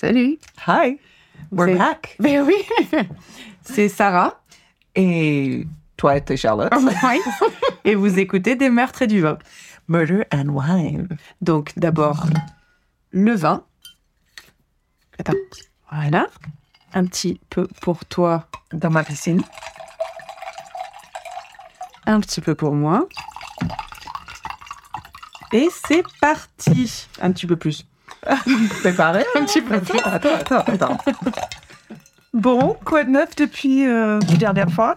Salut. Hi, we're back. Ben oui. C'est Sarah. Et toi et Charlotte. Oui. Et vous écoutez des meurtres et du vin. Murder and wine. Donc d'abord le vin. Attends. Voilà. Un petit peu pour toi, Dans ma piscine. un petit peu pour moi. Et c'est parti. Un petit peu plus. Pareil. Un petit peu. Attends, attends, attends. Bon, quoi de neuf depuis euh, la dernière fois?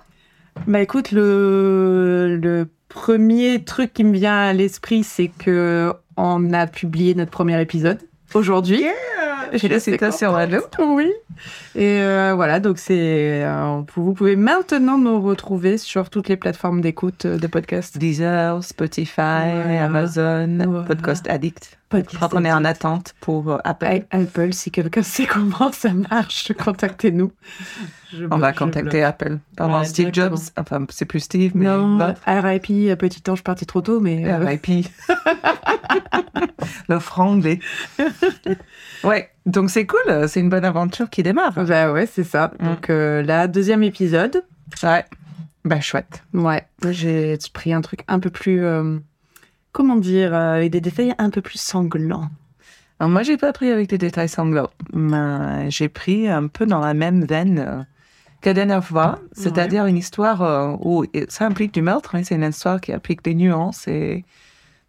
Bah écoute, le, le premier truc qui me vient à l'esprit, c'est que on a publié notre premier épisode aujourd'hui. Félicitations à nous. Oui. Et euh, voilà, donc c'est. euh, vous pouvez maintenant nous retrouver sur toutes les plateformes d'écoute de podcasts. Deezer, Spotify, Voilà. Amazon, Voilà. Podcast Addict. Je crois qu'on est en attente pour euh, Apple. Apple, si quelqu'un sait comment ça marche, contactez-nous. On va bloque, contacter Apple. Pardon, Ouais, Steve Jobs. Enfin, c'est plus Steve, mais. Non, Bah, RIP, euh, petit ange parti trop tôt, mais. euh, RIP. Le franglais. ouais, donc c'est cool. C'est une bonne aventure qui démarre. Bah ouais, c'est ça. Mm. Donc euh, là, deuxième épisode. Ouais. Bah, chouette. Ouais, j'ai pris un truc un peu plus. euh, comment dire euh, Avec des détails un peu plus sanglants. Alors, moi, j'ai pas pris avec des détails sanglants, mais j'ai pris un peu dans la même veine euh, que la dernière fois, c'est-à-dire une histoire euh, où ça implique du meurtre, mais c'est une histoire qui implique des nuances et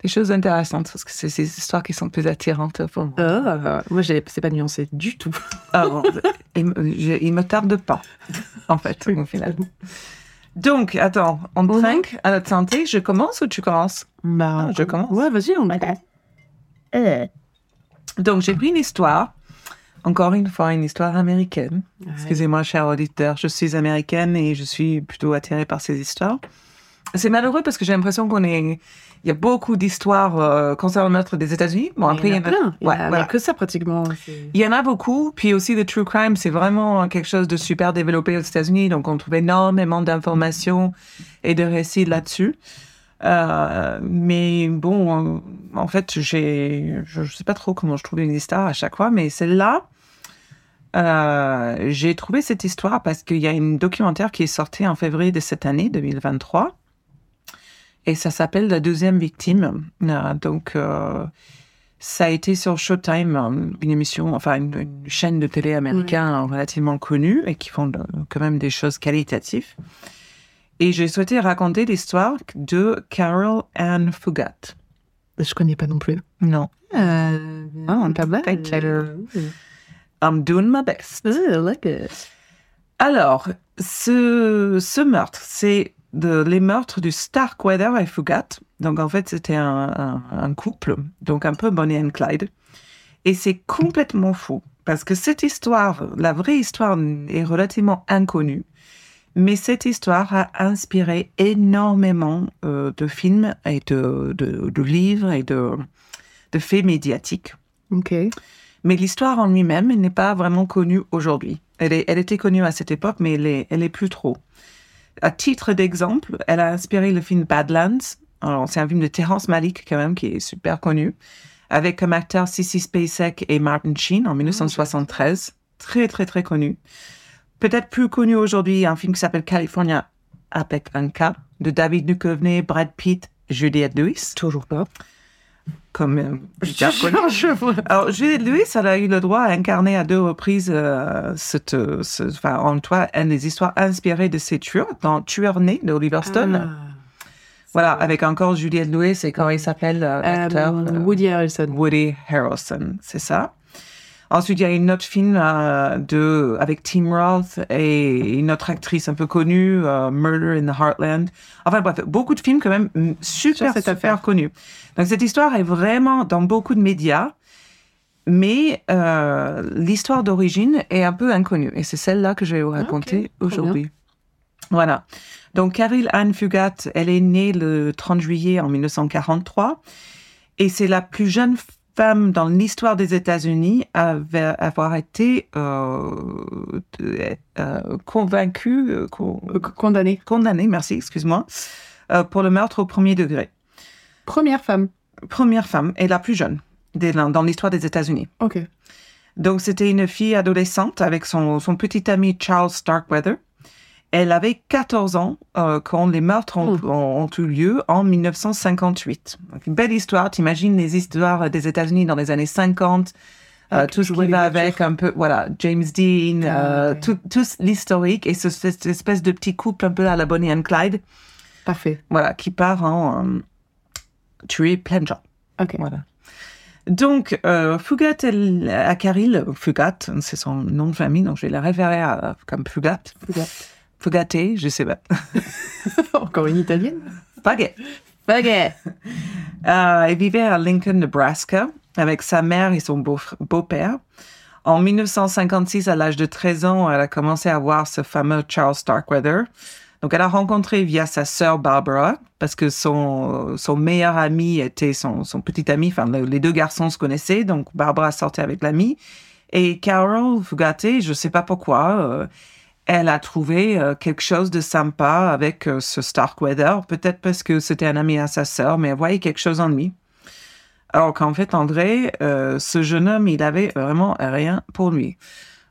des choses intéressantes, parce que c'est ces histoires qui sont plus attirantes pour moi. Euh, moi, c'est pas nuancé du tout. Ah bon, il, je- il me tarde pas, en fait, au final. Donc, attends, on Mhm. trinque à notre santé. Je commence ou tu commences? Bah, je commence. Ouais, vas-y, on Donc, j'ai pris une histoire, encore une fois, une histoire américaine. Excusez-moi, cher auditeur, je suis américaine et je suis plutôt attirée par ces histoires. C'est malheureux parce que j'ai l'impression qu'on est. Il y a beaucoup d'histoires euh, concernant le meurtre des États-Unis. Bon, après, il y en a plein. Il y en a voilà. que ça pratiquement. Il y en a beaucoup. Puis aussi, le true crime, c'est vraiment quelque chose de super développé aux États-Unis. Donc, on trouve énormément d'informations et de récits là-dessus. Euh, mais bon, en fait, j'ai, je ne sais pas trop comment je trouve une histoire à chaque fois, mais celle-là, euh, j'ai trouvé cette histoire parce qu'il y a une documentaire qui est sortie en février de cette année, 2023. Et ça s'appelle La deuxième victime. Euh, donc, euh, ça a été sur Showtime, euh, une émission, enfin une, une chaîne de télé américaine relativement connue et qui font quand même des choses qualitatives. Et j'ai souhaité raconter l'histoire de Carol Ann Fougat. Je connais pas non plus. Non. Euh, ah, pas you. I'm doing my best. I like it. Alors, ce, ce meurtre, c'est de, les meurtres du Starkweather et Fougat. Donc, en fait, c'était un, un- un couple, donc un peu Bonnie and Clyde. Et c'est complètement fou, parce que cette histoire, la vraie histoire est relativement inconnue. Mais cette histoire a inspiré énormément euh, de films et de, de, de livres et de, de faits médiatiques. Ok. Mais l'histoire en lui-même n'est pas vraiment connue aujourd'hui. Elle, est- elle était connue à cette époque, mais elle est, elle est plus trop. À titre d'exemple, elle a inspiré le film Badlands. C'est un film de Terrence Malick, quand même, qui est super connu, avec comme acteurs Sissy Spacek et Martin Sheen en 1973. Très, très, très connu. Peut-être plus connu aujourd'hui, un film qui s'appelle California avec un de David Duchovny, Brad Pitt, Juliette Lewis, Toujours pas. Comme euh, bien connu. je vois. Alors, Juliette Lewis, elle a eu le droit à incarner à deux reprises euh, cette, ce, enfin, en toi, une des histoires inspirées de ces tueurs dans Tueur né de Oliver Stone. Ah. Voilà, avec encore Juliette Lewis et comment il s'appelle euh, l'acteur Euh, euh, Woody Harrelson. Woody Harrelson, c'est ça. Ensuite, il y a une autre film euh, de, avec Tim Roth et une autre actrice un peu connue, euh, Murder in the Heartland. Enfin bref, beaucoup de films quand même mm, super, super affaire. connus. Donc cette histoire est vraiment dans beaucoup de médias, mais euh, l'histoire d'origine est un peu inconnue. Et c'est celle-là que je vais vous raconter aujourd'hui. Voilà. Donc Carol Ann Fugate, elle est née le 30 juillet en 1943 et c'est la plus jeune femme dans l'histoire des États-Unis à avoir- été euh, euh, convaincue, euh, con- Euh, merci, excuse-moi, euh, pour le meurtre au premier degré. Première femme. Première femme et la plus jeune des- dans l'histoire des États-Unis. Ok. Donc, c'était une fille adolescente avec son, son petit ami Charles Starkweather. Elle avait 14 ans euh, quand les meurtres ont, Oh. ont- ont eu lieu en 1958. Donc, une belle histoire. T'imagines les histoires des États-Unis dans les années 50, euh, Avec tout ce qui va avec un peu, voilà, James Dean, Ah, euh, ouais. tout, tout l'historique et ce- cette espèce de petit couple un peu à la Bonnie and Clyde, Parfait. voilà, qui part en tuer plein de gens. Ok. Voilà. Donc, euh, Fugat elle, à Caril, Fugat, c'est son nom de famille, donc je vais la référer à, comme Fugat. Fugaté, je sais pas. Encore une italienne? Fugat. Baguette. Euh, elle vivait à Lincoln, Nebraska, avec sa mère et son beau- beau-père. En 1956, à l'âge de 13 ans, elle a commencé à voir ce fameux Charles Starkweather. Donc, elle a rencontré via sa sœur Barbara, parce que son, son meilleur ami était son, son petit ami. Enfin, le- les deux garçons se connaissaient, donc Barbara sortait avec l'ami. Et Carol Fugate, je sais pas pourquoi, euh, elle a trouvé euh, quelque chose de sympa avec euh, ce Starkweather. Peut-être parce que c'était un ami à sa sœur, mais elle voyait quelque chose en lui. Alors qu'en fait, André, euh, ce jeune homme, il avait vraiment rien pour lui.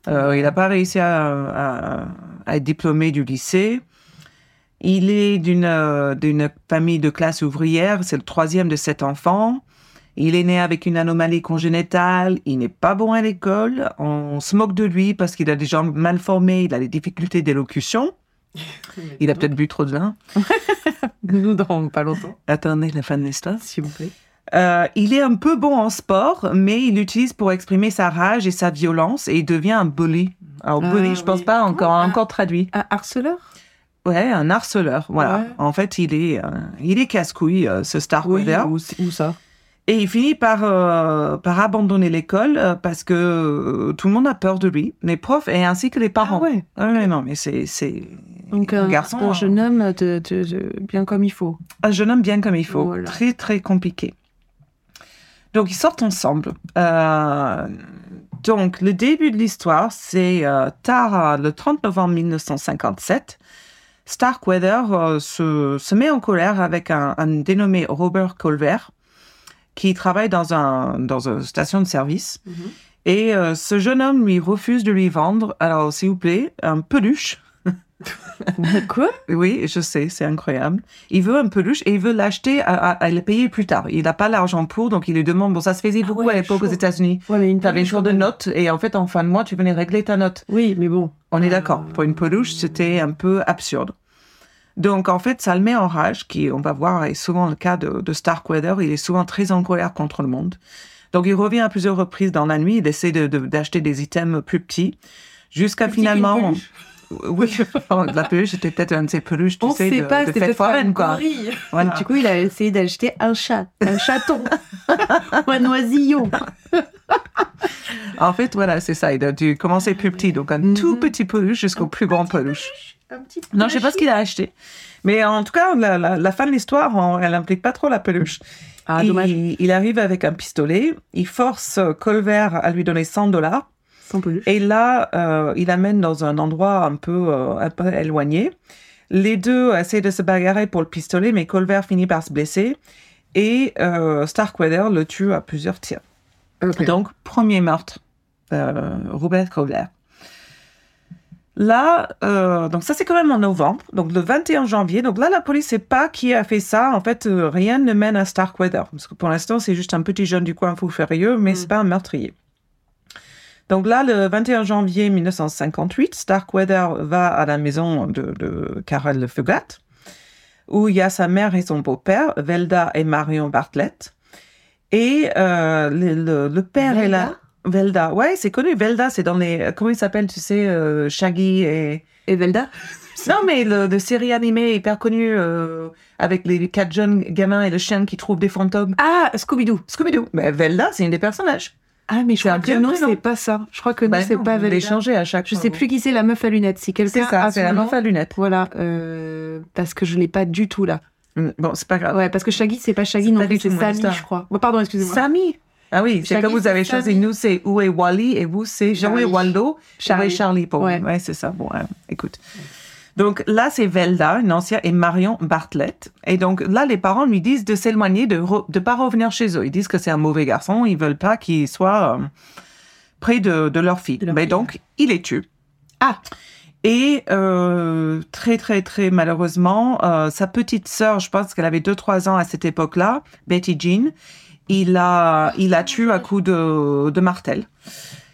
Il n'a pas réussi à, à- à être diplômé du lycée. Il est d'une d'une famille de classe ouvrière. C'est le troisième de sept enfants. Il est né avec une anomalie congénitale. Il n'est pas bon à l'école. On se moque de lui parce qu'il a des jambes mal formées. Il a des difficultés d'élocution. Il a peut-être bu trop de vin. Nous dans pas longtemps, Attendez la fin de l'histoire. s'il vous plaît. Euh, il est un peu bon en sport, mais il l'utilise pour exprimer sa rage et sa violence et il devient un bully. Alors, Ah, bully, je pense oui. pas encore, encore traduit. Un harceleur? Ouais, un harceleur, voilà. Ouais. En fait, il est, euh, il est casse-couille, euh, ce Starkweather. Où, où ça? Et il finit par, euh, par abandonner l'école euh, parce que euh, tout le monde a peur de lui, les profs et ainsi que les parents. Ah ouais. Ah ouais, non, mais c'est, c'est Donc un, garçon, un hein. jeune homme de, de- de- bien comme il faut. un jeune homme bien comme il faut. Voilà. Très, très compliqué. Donc, ils sortent ensemble. Euh, donc, le début de l'histoire, c'est tard, le 30 novembre 1957. Starkweather se, se met en colère avec un, un dénommé Robert Colver, qui travaille dans, un, dans une station de service. Et euh, ce jeune homme lui refuse de lui vendre, alors s'il vous plaît, un peluche. Quoi? Oui, je sais, c'est incroyable. Il veut un peluche et il veut l'acheter à, à- à le payer plus tard. Il n'a pas l'argent pour, donc il lui demande, bon, ça se faisait Ah beaucoup ouais, à l'époque aux. États-Unis. Ouais, mais une Tu avais une peluche, sorte de quand même. note et en fait, en fin de mois, tu venais régler ta note. Oui, mais bon. On est Ah. d'accord. Pour une peluche, c'était un peu absurde. Donc, en fait, ça le met en rage, qui, on va voir, est souvent le cas de, de Starkweather. Il est souvent très en colère contre le monde. Donc, il revient à plusieurs reprises dans la nuit. Il essaie de- de- d'acheter des items plus petits. Jusqu'à finalement. peluche. Oui, la peluche, c'était peut-être un de ces peluches, tu On sais, sait de, pas, de fête foraine, quoi. Voilà. Du coup, il a essayé d'acheter un chat, un chaton, un oisillon. En fait, voilà, c'est ça. Il a dû commencer plus petit, donc un tout Mhm. petit peluche jusqu'au plus grand peluche. Un petit Non, je sais pas ce qu'il a acheté. Mais en tout cas, la, la- la fin de l'histoire, elle implique pas trop la peluche. Ah, il, dommage. il arrive avec un pistolet, il force euh, Colver à lui donner 100 dollars, et là, euh, il amène dans un endroit un peu, euh, un peu éloigné. Les deux essaient de se bagarrer pour le pistolet, mais Colver finit par se blesser, et euh, Starkweather le tue à plusieurs tirs. Donc, premier meurtre, euh, Robert Colver. Là, euh, donc ça c'est quand même en novembre, donc le 21 janvier. Donc là, la police sait pas qui a fait ça. En fait, euh, rien ne mène à Starkweather. Parce que pour l'instant, c'est juste un petit jeune du coin fou furieux, mais Mm. c'est pas un meurtrier. Donc là, le 21 janvier 1958, Starkweather va à la maison de, de Carol Le Fugat, où il y a sa mère et son beau-père, Velda et Marion Bartlett. Et euh, le, le- le père est là. Velda, ouais, c'est connu. Velda, c'est dans les. Comment il s'appelle, tu sais, euh, Shaggy et. Et Velda? Non, mais le, de série animée hyper connue euh, avec les quatre jeunes gamins et le chien qui trouvent des fantômes. Ah, Scooby-Doo. Scooby-Doo. Mais Velda, c'est une des personnages. Ah, mais je C'est un crois que non, c'est pas ça. Je crois que non, Bah c'est non, pas vous les Velda. changez à chaque Je fois. sais plus qui c'est la meuf à lunettes. Si quelqu'un C'est ça, c'est la meuf à lunettes. Voilà, euh, parce que je l'ai pas du tout là. Mm, Bon, c'est pas grave. Ouais, parce que Shaggy, c'est pas Shaggy C'est non pas plus, c'est Sammy, je crois. Oh, pardon, excusez-moi. Sammy. Ah oui, c'est comme vous avez choisi. Nous, c'est où est Wally et vous, c'est Jean et. Waldo. Charlie. Charlie. Charlie pour Ouais. Ouais, c'est ça. Bon, euh, écoute. Donc là, c'est Velda, une ancienne, et Marion Bartlett. Et donc là, les parents lui disent de s'éloigner, de ne pas revenir chez eux. Ils disent que c'est un mauvais garçon. Ils veulent pas qu'il soit euh, près de, de leur fille. De leur Mais fille. donc, il les tue. Ah. Et euh, très, très, très malheureusement, euh, sa petite sœur, je pense qu'elle avait 2-3 ans à cette époque-là, Betty Jean, il a, il a tué à coups de, de martel.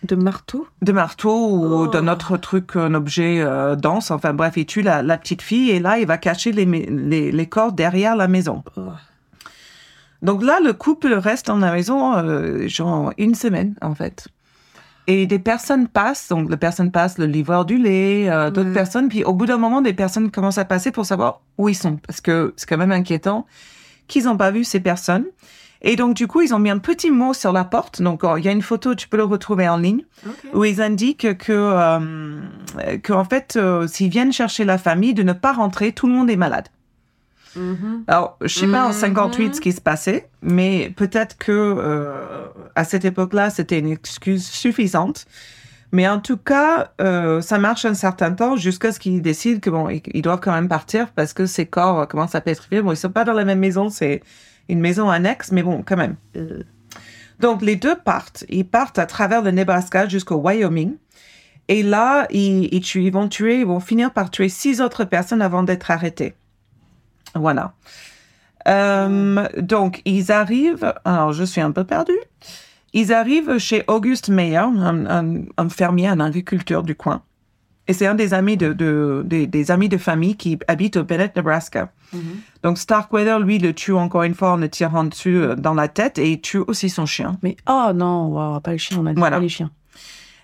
De marteau? De marteau ou Oh. d'un autre truc, un objet euh, dense. Enfin bref, il tue la, la petite fille et là, il va cacher les, les, les corps derrière la maison. Oh. Donc là, le couple reste dans la maison, euh, genre une semaine, en fait. Et des personnes passent, donc les personnes passent, le livreur du lait, euh, d'autres Ouais. personnes, puis au bout d'un moment, des personnes commencent à passer pour savoir où ils sont, parce que c'est quand même inquiétant qu'ils n'ont pas vu ces personnes. Et donc, du coup, ils ont mis un petit mot sur la porte. Donc, euh, il y a une photo, tu peux le retrouver en ligne, où ils indiquent que, euh, que en fait, euh, s'ils viennent chercher la famille, de ne pas rentrer, tout le monde est malade. Mhm. Alors, je sais pas en Mhm. 58 ce qui se passait, mais peut-être que euh, à cette époque-là, c'était une excuse suffisante. Mais en tout cas, euh, ça marche un certain temps jusqu'à ce qu'ils décident que bon, ils, doivent quand même partir parce que ces corps euh, commencent à pétrifier. Bon, ils sont pas dans la même maison, c'est une maison annexe, mais bon, quand même. Euh, Donc, les deux partent. Ils partent à travers le Nebraska jusqu'au Wyoming. Et là, ils, ils, tuent- ils vont tuer, ils vont finir par tuer six autres personnes avant d'être arrêtés. Voilà. Euh, donc, ils arrivent. Alors, je suis un peu perdue. Ils arrivent chez Auguste Meyer, un, un- un fermier, un agriculteur du coin. Et c'est un des amis de, de- des, des amis de famille qui habitent au Bennett, Nebraska. mhm. Donc, Starkweather, lui, le tue encore une fois en le tirant dessus euh, dans la tête et il tue aussi son chien. Mais oh non, wow, pas les chiens, on a dit Voilà. pas les chiens.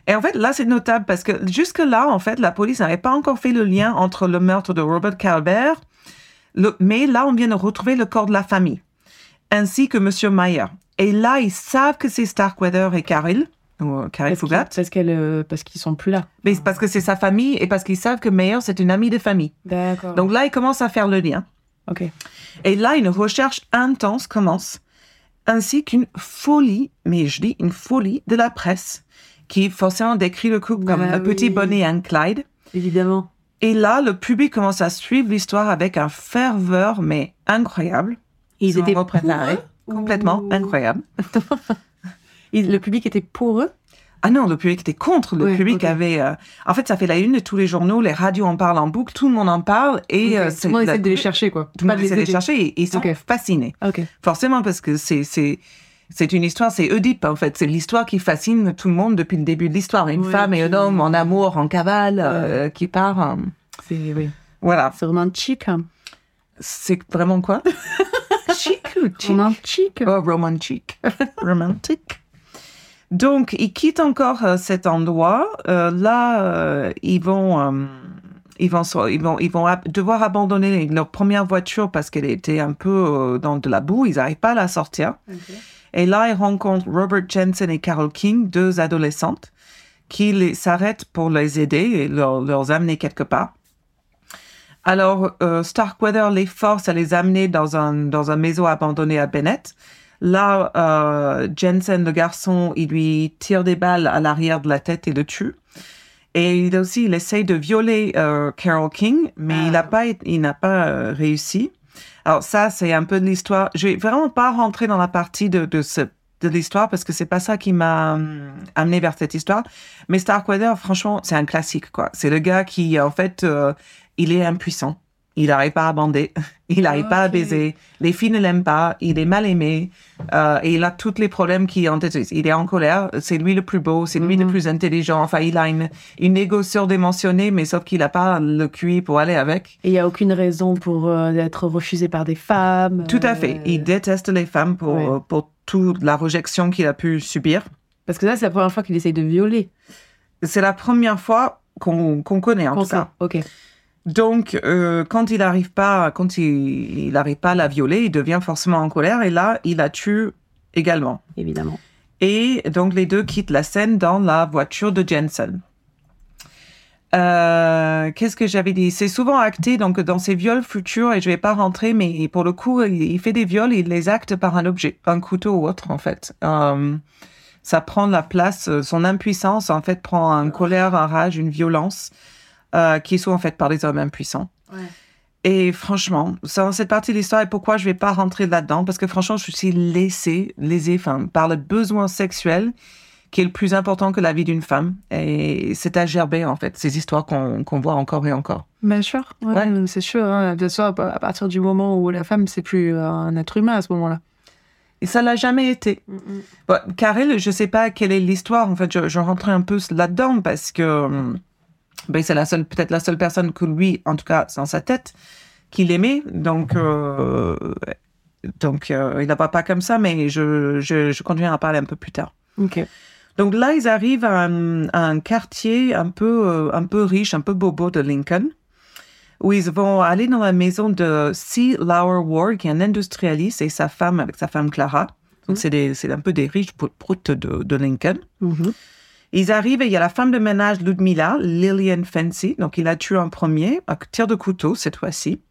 Et en fait, là, c'est notable parce que jusque-là, en fait, la police n'avait pas encore fait le lien entre le meurtre de Robert Calvert, le- mais là, on vient de retrouver le corps de la famille, ainsi que Monsieur Meyer. Et là, ils savent que c'est Starkweather et Caril, ou euh, Caril Parce qu'ils- Fougat, parce euh, parce qu'ils sont plus là. mais parce que c'est sa famille et parce qu'ils savent que Meyer, c'est une amie de famille. D'accord. Donc là, ils commencent à faire le lien. ok. Et là, une recherche intense commence, ainsi qu'une folie, mais je dis une folie de la presse, qui forcément décrit le couple comme Ah le petit. Bonnie and Clyde. Évidemment. Et là, le public commence à suivre l'histoire avec un ferveur, mais incroyable. Ils étaient pour eux complètement ou- incroyable. Le public était pour eux? Ah non, le public était contre. Le Ouais, public avait... euh, En fait, ça fait la une de tous les journaux, les radios en parlent en boucle, tout le monde en parle. Et euh, Ok. c'est Tout le monde essaie de les chercher, quoi. Tout le monde de essaie de les chercher et ils sont Ok. fascinés. Forcément, parce que c'est c'est c'est une histoire, c'est Oedipe en fait. C'est l'histoire qui fascine tout le monde depuis le début de l'histoire. Une femme et un homme en amour, en cavale, euh, qui part. euh, C'est oui. voilà. C'est romantique. hein. C'est vraiment quoi? Chic ou chic? Romantique. Oh, romantique. Romantique. Donc, ils quittent encore euh, cet endroit. Euh, là, ils vont, ils vont, ils vont, ils vont devoir abandonner leur première voiture parce qu'elle était un peu dans de la boue. Ils n'arrivent pas à la sortir. Et là, ils rencontrent Robert Jensen et Carol King, deux adolescentes, qui s'arrêtent pour les aider et leur, leur amener quelque part. Alors, euh, Starkweather les force à les amener dans un, dans un maison abandonné à Bennett. Là, euh, Jensen, le garçon, il lui tire des balles à l'arrière de la tête et le tue. Et il aussi, il essaye de violer euh, Carol King, mais il n'a pas, il n'a pas réussi. Alors ça, c'est un peu de l'histoire. Je vais vraiment pas rentrer dans la partie de, de, de l'histoire parce que c'est pas ça qui m'a hum, amené vers cette histoire. Mais Starkweather, franchement, c'est un classique, quoi. C'est le gars qui, en fait, euh, il est impuissant. Il n'arrive pas à bander. Il n'arrive pas à baiser. Les filles ne l'aiment pas. Il est mal aimé. Euh, et il a tous les problèmes qui ont été. Il est en colère. C'est lui le plus beau. C'est lui le Mhm. plus intelligent. Enfin, il a une, une égo surdimensionnée, mais sauf qu'il n'a pas le QI pour aller avec. Et il n'y a aucune raison pour euh, être refusé par des femmes. Tout à fait. euh, Il déteste les femmes pour, Ouais. pour toute la rejection qu'il a pu subir. Parce que là, c'est la première fois qu'il essaye de violer. C'est la première fois qu'on connaît, en Qu'on tout cas. Ok. Donc, euh, quand il n'arrive pas, quand il n'arrive pas à la violer, il devient forcément en colère et là, il la tue également. Évidemment. Et donc, les deux quittent la scène dans la voiture de Jensen. Euh, Qu'est-ce que j'avais dit? C'est souvent acté donc dans ces viols futurs et je vais pas rentrer, mais pour le coup, il, fait des viols, il les acte par un objet, un couteau ou autre en fait. Euh, ça prend la place, son impuissance en fait prend un colère, un rage, une violence euh, qui sont en fait par des hommes impuissants. Ouais. Et franchement, ça, cette partie de l'histoire et pourquoi je vais pas rentrer là-dedans parce que franchement, je suis laissée, lésée, enfin, par le besoin sexuel qui est le plus important que la vie d'une femme. Et c'est à gerber, en fait, ces histoires qu'on qu'on voit encore et encore. Bien sûr, ouais, Ouais. c'est sûr. hein. Bien sûr, à partir du moment où la femme, c'est plus euh, un être humain à ce moment-là. Et ça l'a jamais été. Bon, Karel, je sais pas quelle est l'histoire. En fait, je, je rentrais un peu là-dedans parce que hum, ben, c'est la seule, peut-être la seule personne que lui, en tout cas, dans sa tête, qu'il aimait. Donc, euh, donc, euh, il n'abat pas comme ça, mais je, je, je continuerai à parler un peu plus tard. Ok. Donc là, ils arrivent à un, à un quartier un peu, euh, un peu riche, un peu bobo de Lincoln, où ils vont aller dans la maison de C. Lauer Ward, qui est un industrialiste, et sa femme, avec sa femme Clara. Donc c'est des- c'est un peu des riches proutes de, de Lincoln. Mhm. Ils arrivent et il y a la femme de ménage Ludmilla, Lillian Fancy. Donc il a tué un premier, à tir de couteau cette fois-ci.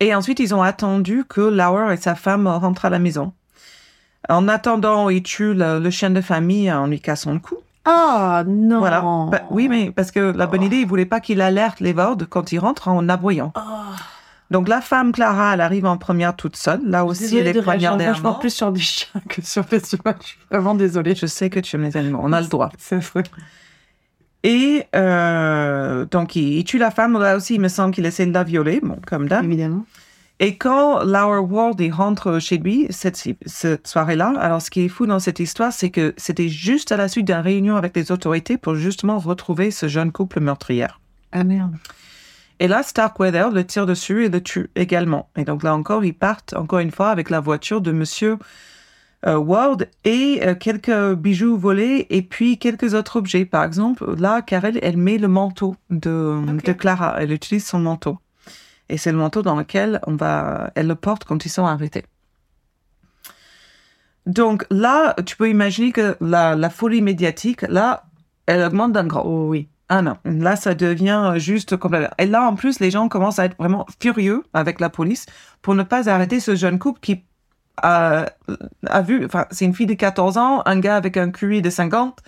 Et ensuite, ils ont attendu que Lauer et sa femme rentrent à la maison. En attendant, il tue le, le chien de famille en lui cassant le cou. Ah non. Voilà. Bah, oui, mais parce que la bonne idée, il voulait pas qu'il alerte les Vaudes quand il rentre en aboyant. Ah. Donc la femme Clara, elle arrive en première toute seule. Là aussi, Désolée elle est de réagir poignardée à vachement mort. plus sur des chiens que sur des humains. Je suis vraiment désolée. Je sais que tu aimes les animaux, on a le droit. C'est vrai. Et euh, donc, il, il tue la femme. Là aussi, il me semble qu'il essaie de la violer, bon, comme d'hab. Évidemment. Et quand Laura Ward il rentre chez lui cette, cette soirée-là, alors ce qui est fou dans cette histoire, c'est que c'était juste à la suite d'une réunion avec les autorités pour justement retrouver ce jeune couple meurtrière. Ah merde. Et là, Starkweather le tire dessus et le tue également. Et donc là encore, ils partent encore une fois avec la voiture de Monsieur euh, Ward et euh, quelques bijoux volés et puis quelques autres objets. Par exemple, là, Karel, elle met le manteau de, Clara. Elle utilise son manteau. Et c'est le manteau dans lequel on va, elle le porte quand ils sont arrêtés. Donc là, tu peux imaginer que la, la folie médiatique, là, elle augmente d'un grand. Oh oui. Ah non, là ça devient juste complètement. Et là en plus, les gens commencent à être vraiment furieux avec la police pour ne pas arrêter ce jeune couple qui a, a vu, enfin c'est une fille de 14 ans, un gars avec un QI de 50.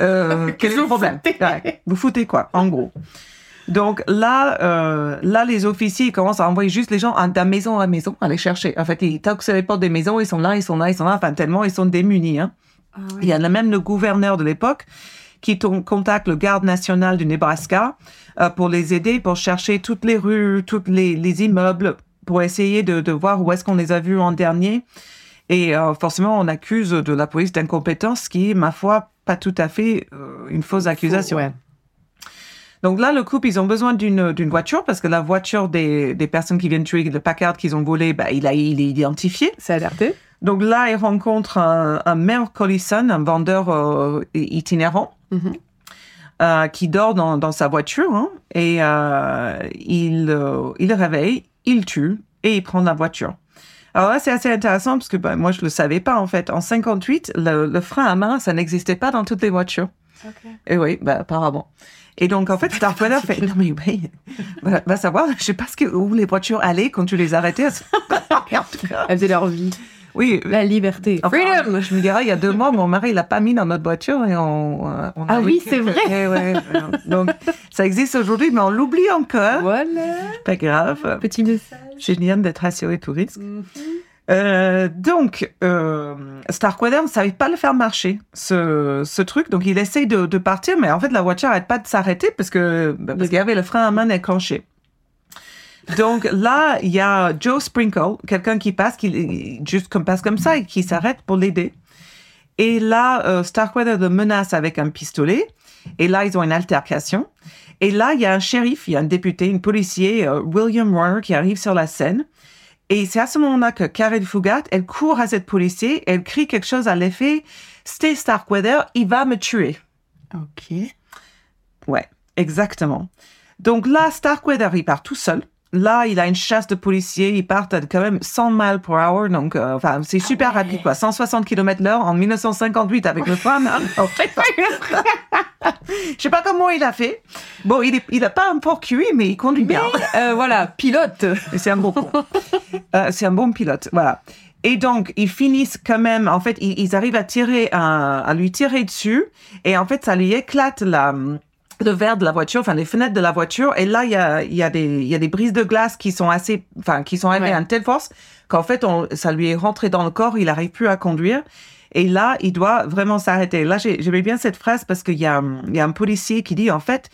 Euh, quel est le problème? foutez. Ouais, Vous foutez quoi, en gros. Donc là, euh, là les officiers commencent à envoyer juste les gens à- de maison à maison à les chercher. En fait, ils toquent sur les portes des maisons, ils sont là, ils sont là, ils sont là. Enfin tellement ils sont démunis. Hein. Ah Il y a le- même le gouverneur de l'époque qui contacte le garde national du Nebraska euh, pour les aider, pour chercher toutes les rues, tous les, les immeubles, pour essayer de, de voir où est-ce qu'on les a vus en dernier. Et euh, forcément, on accuse de la police d'incompétence, ce qui est, ma foi, pas tout à fait euh, une fausse accusation. Ouais. Donc là, le couple, ils ont besoin d'une d'une voiture parce que la voiture des, des personnes qui viennent tuer le Packard qu'ils ont volé, bah, il, a, il est identifié. C'est alerté. Donc là, ils rencontrent un, un Mel Collison, un vendeur euh, itinérant, Mhm. euh, qui dort dans, dans sa voiture. hein, et euh, il, il le réveille, il tue et il prend la voiture. Alors là, c'est assez intéressant parce que ben, moi, je le savais pas en fait. En 58, le, le frein à main, ça n'existait pas dans toutes les voitures. Et oui, bah, apparemment. Et donc, en fait, Starkweather fait, non mais oui, va, va savoir, je sais pas ce que, où les voitures allaient quand tu les arrêtais. Elles faisaient leur vie. oui, La liberté. Enfin, Je me dirais, il y a deux mois, mon mari, il l'a pas mis dans notre voiture et on, Ah oui, c'est vrai. Eh ouais. Donc, ça existe aujourd'hui, mais on l'oublie encore. Voilà. Pas grave. Petit message. Génial d'être assuré tout risque. Euh, donc, euh, Starkweather ne savait pas le faire marcher, ce, ce truc. Donc, il essaye de, de partir, mais en fait, la voiture n'arrête pas de s'arrêter parce que bah, parce qu'il y avait le frein à main déclenché. Donc là, il y a Joe Sprinkle, quelqu'un qui passe, qui juste comme passe comme ça et qui s'arrête pour l'aider. Et là, euh, Starkweather le menace avec un pistolet. Et là, ils ont une altercation. Et là, il y a un shérif, il y a un député, un policier, euh, William Warner, qui arrive sur la scène. Et c'est à ce moment-là que Karen Fougat, elle court à cette policier, elle crie quelque chose à l'effet Stay Starkweather, il va me tuer. Ok. Ouais, exactement. Donc là, Starkweather, il part tout seul. Là, il a une chasse de policiers. Ils partent à quand même 100 miles per hour. Donc, euh, enfin, c'est super rapide, quoi. 160 km l'heure en 1958 avec le frein. main. Je sais pas comment il a fait. Bon, il, est, il a pas un fort QI, mais il conduit bien. Euh, voilà, pilote. C'est un bon. Euh, c'est un bon pilote, voilà. Et donc, ils finissent quand même, en fait, ils, ils arrivent à tirer, un- à lui tirer dessus. Et en fait, ça lui éclate la, le verre de la voiture, enfin, les fenêtres de la voiture. Et là, il y a, il y a des, il y a des brises de glace qui sont assez, enfin, qui sont arrivées Ouais. à une telle force qu'en fait, on, ça lui est rentré dans le corps, il n'arrive plus à conduire. Et là, il doit vraiment s'arrêter. Là, j'ai- j'aimais bien cette phrase parce qu'il y a, il y a un policier qui dit, en fait,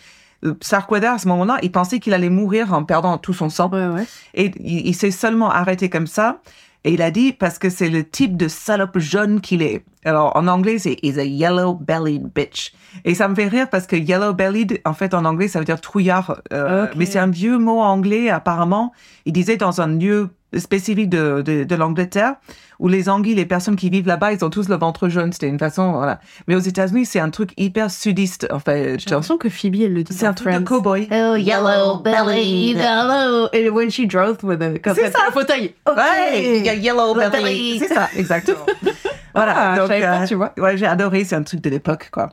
euh, Starkweather, à ce moment-là, il pensait qu'il allait mourir en perdant tout son sang. Ouais, ouais. Et il, il s'est seulement arrêté comme ça. Et il a dit parce que c'est le type de salope jaune qu'il est. Alors en anglais, c'est is a yellow bellied bitch. Et ça me fait rire parce que yellow bellied, en fait en anglais, ça veut dire trouillard. Euh. Mais c'est un vieux mot anglais apparemment. Il disait dans un lieu spécifique de, de, de l'Angleterre où les anguilles, les personnes qui vivent là-bas, ils ont tous le ventre jaune. C'était une façon, voilà. Mais aux États-Unis, c'est un truc hyper sudiste. En fait, J'ai l'impression que Phoebe, elle le dit. c'est un truc de cowboy. Oh, yellow belly, yellow. And when she drove with a, quand C'est ça. le fauteuil. Ok. Ouais, il y a Yellow Belly. belly. C'est ça, exactement. voilà. Ah, donc, pas, euh, tu vois. Ouais, j'ai adoré, c'est un truc de l'époque, quoi.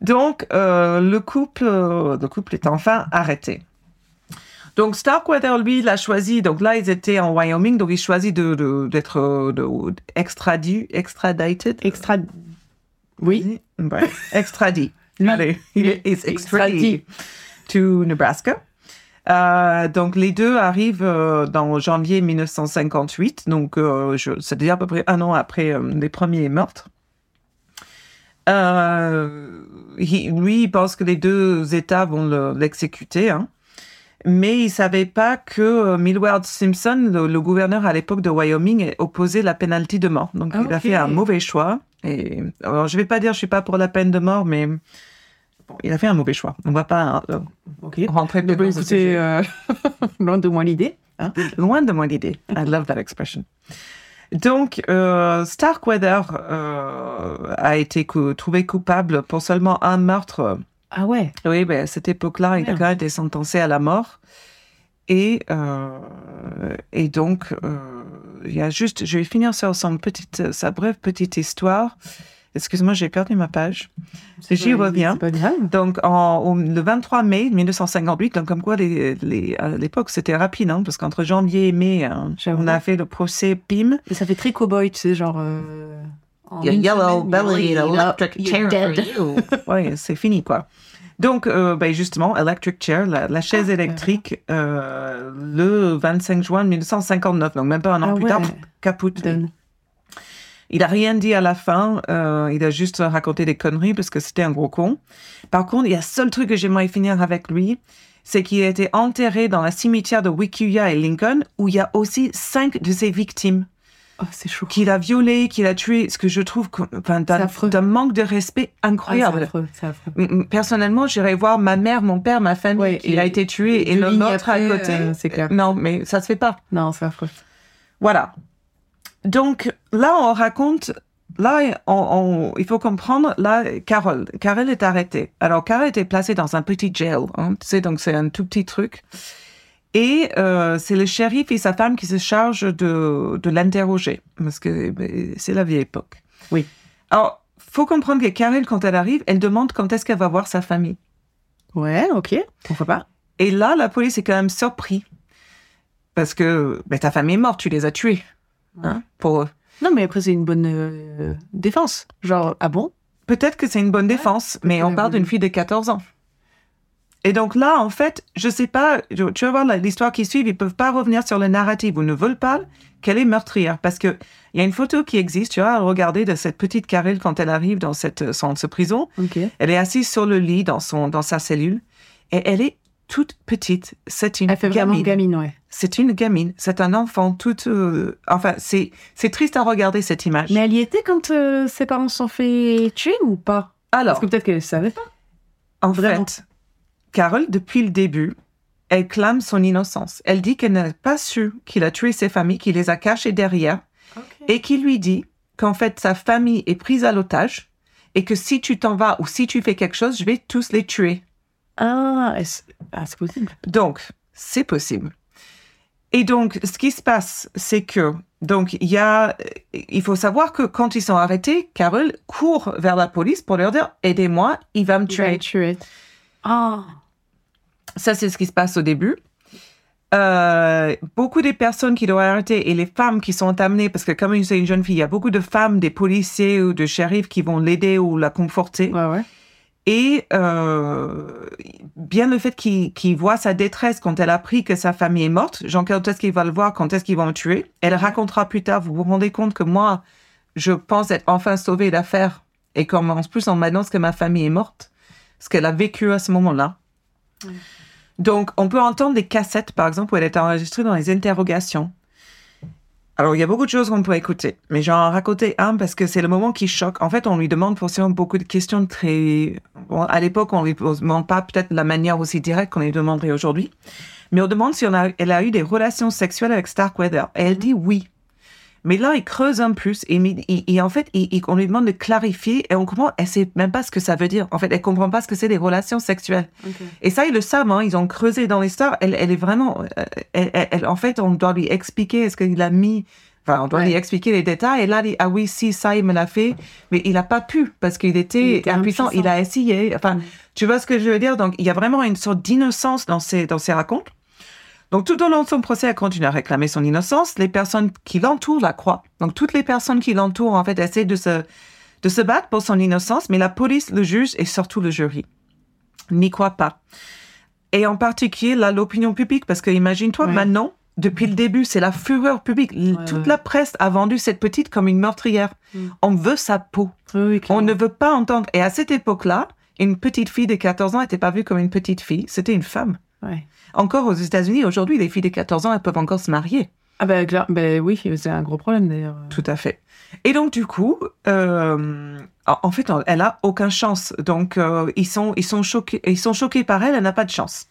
Donc, euh, le couple, euh, le couple est enfin arrêté. Donc, Starkweather, lui, il a choisi, donc là, ils étaient en Wyoming, donc il choisit de, de- d'être euh, de, extradu, extradited? Extra. Oui. Ouais, extradit. Allez, il est extradit. to Nebraska. Euh, donc les deux arrivent euh, dans janvier 1958, donc euh, je- c'est-à-dire à peu près un an après euh, les premiers meurtres. Euh, lui, il pense que les deux États vont le- l'exécuter, hein. Mais il savait pas que euh, Millward Simpson, le, le gouverneur à l'époque de Wyoming, opposait la pénalité de mort. Donc il a fait un mauvais choix. Et alors je vais pas dire je suis pas pour la peine de mort, mais bon, il a fait un mauvais choix. On va pas euh, Ok. rentrer plus dans ce écoutez, euh, loin de moi l'idée. hein. Loin de moi l'idée. I love that expression. Donc, euh, Starkweather euh, a été cou- trouvé coupable pour seulement un meurtre. Ah ouais. Oui, ben, à cette époque-là, il a quand même été sentencé à la mort. Et, euh, et donc, euh, il y a juste, je vais finir sur son petite, sa brève petite histoire. Excuse-moi, j'ai perdu ma page. J'y reviens. Pas grave. Donc, en, le 23 mai 1958, donc comme quoi les, les, à l'époque c'était rapide, hein, parce qu'entre janvier et mai, hein, on a fait le procès PIM. Et ça fait très cowboy, tu sais, genre. euh, en Your yellow semaine, belly electric you're chair dead. for you. ouais, c'est fini quoi. Donc, euh, ben, justement, electric chair, la, la chaise Ah, électrique, euh, le 25 juin 1959, donc même pas un an Ah plus ouais. tard, caput. Il a rien dit à la fin. euh, il a juste raconté des conneries parce que c'était un gros con. Par contre, il y a seul truc que j'aimerais finir avec lui, c'est qu'il a été enterré dans la cimetière de Wikuya et Lincoln, où il y a aussi cinq de ses victimes Oh, c'est chaud. qu'il a violées, qu'il a tuées. Ce que je trouve d'un manque de respect Ah, incroyable. affreux, affreux. Personnellement, j'irais voir ma mère, mon père, ma famille Ouais, et- a été tué et le nôtre à côté. euh, c'est clair. Non, mais ça se fait pas. Non, c'est affreux. Voilà. Donc là, on raconte, là, on, on- il faut comprendre, là, Carole, Carole est arrêtée. Alors, Carole était placée dans un petit jail, hein, tu sais, donc c'est un tout petit truc. Et euh, c'est le shérif et sa femme qui se chargent de, de l'interroger, parce que ben, c'est la vieille époque. Oui. Alors, faut comprendre que Carole, quand elle arrive, elle demande quand est-ce qu'elle va voir sa famille. Ouais, ok. Pourquoi pas? Et là, la police est quand même surpris. Parce que ben, ta famille est morte, tu les as tués. Hein, pour eux. Non, mais après, c'est une bonne euh, défense. Genre, ah bon? Peut-être que c'est une bonne défense, mais on parle d'une fille de 14 ans. Et donc là, en fait, je sais pas, tu vas voir l'histoire qui suit, ils peuvent pas revenir sur le narratif ou ne veulent pas qu'elle est meurtrière. Parce que il y a une photo qui existe, tu vois, regardez de cette petite Carole quand elle arrive dans cette, son, ce prison. Ok. Elle est assise sur le lit dans, son, dans sa cellule et elle est toute petite. C'est une Elle fait vraiment gamine. gamine, ouais. C'est une gamine. C'est un enfant tout. euh, enfin, c'est c'est triste à regarder cette image. Mais elle y était quand euh, ses parents se sont fait tuer ou pas? Alors, Parce que peut-être qu'elle savait pas. En Vraiment. fait, Carole, depuis le début, elle clame son innocence. Elle dit qu'elle n'a pas su qu'il a tué ses familles, qu'il les a cachées derrière, et qu'il lui dit qu'en fait, sa famille est prise à l'otage, et que si tu t'en vas ou si tu fais quelque chose, je vais tous les tuer. Ah, ah, c'est possible. Donc, c'est possible. Et donc, ce qui se passe, c'est que, donc, il y a, il faut savoir que quand ils sont arrêtés, Carole court vers la police pour leur dire, aidez-moi, il va me tuer. être tué. Ah. Ça, c'est ce qui se passe au début. Euh, beaucoup des personnes qui doivent arrêter et les femmes qui sont amenées, parce que comme c'est une jeune fille, il y a beaucoup de femmes, des policiers ou de shérifs qui vont l'aider ou la conforter. Ouais, ouais. Et euh, bien le fait qu'il qu'il voit sa détresse quand elle a appris que sa famille est morte, genre quand est-ce qu'il va le voir, quand est-ce qu'ils vont le tuer, elle racontera plus tard, vous vous rendez compte que moi, je pense être enfin sauvée d'affaire et en plus on m'annonce que ma famille est morte, ce qu'elle a vécu à ce moment-là. Donc, on peut entendre des cassettes, par exemple, où elle est enregistrée dans les interrogations. Alors, il y a beaucoup de choses qu'on peut écouter, mais j'en raconter un parce que c'est le moment qui choque. En fait, on lui demande forcément beaucoup de questions très... à l'époque, on lui demande pas peut-être la manière aussi directe qu'on lui demanderait aujourd'hui, mais on demande si elle a eu des relations sexuelles avec Starkweather. Et elle dit oui. Mais là, il creuse un plus et, en fait, on lui demande de clarifier et on comprend, elle sait même pas ce que ça veut dire. En fait, elle comprend pas ce que c'est des relations sexuelles. Et ça, ils le savent, hein, ils ont creusé dans l'histoire. Elle, elle est vraiment, euh, elle, en fait, on doit lui expliquer est-ce qu'il a mis, enfin, on doit lui expliquer les détails. Et là, il dit, ah oui, si, ça, il me l'a fait. Mais il n'a pas pu parce qu'il était, impuissant. Il a essayé. Enfin, tu vois ce que je veux dire? Donc, il y a vraiment une sorte d'innocence dans ses, dans ses racontes. Donc tout au long de son procès, elle continue à réclamer son innocence. Les personnes qui l'entourent la croient. Donc toutes les personnes qui l'entourent, en fait, essaient de se, de se battre pour son innocence, mais la police, le juge et surtout le jury n'y croient pas. Et en particulier, là, l'opinion publique, parce que imagine-toi, maintenant, depuis le début, c'est la fureur publique. Toute la presse a vendu cette petite comme une meurtrière. Mm. On veut sa peau. on ne veut pas entendre. Et à cette époque-là, une petite fille de 14 ans n'était pas vue comme une petite fille, c'était une femme. Encore aux États-Unis, aujourd'hui, les filles de 14 ans, elles peuvent encore se marier. Ah ben, ben oui, c'est un gros problème d'ailleurs. Tout à fait. Et donc du coup, euh, en fait, elle a aucune chance. Donc euh, ils sont ils sont choqués ils sont choqués par elle. Elle n'a pas de chance.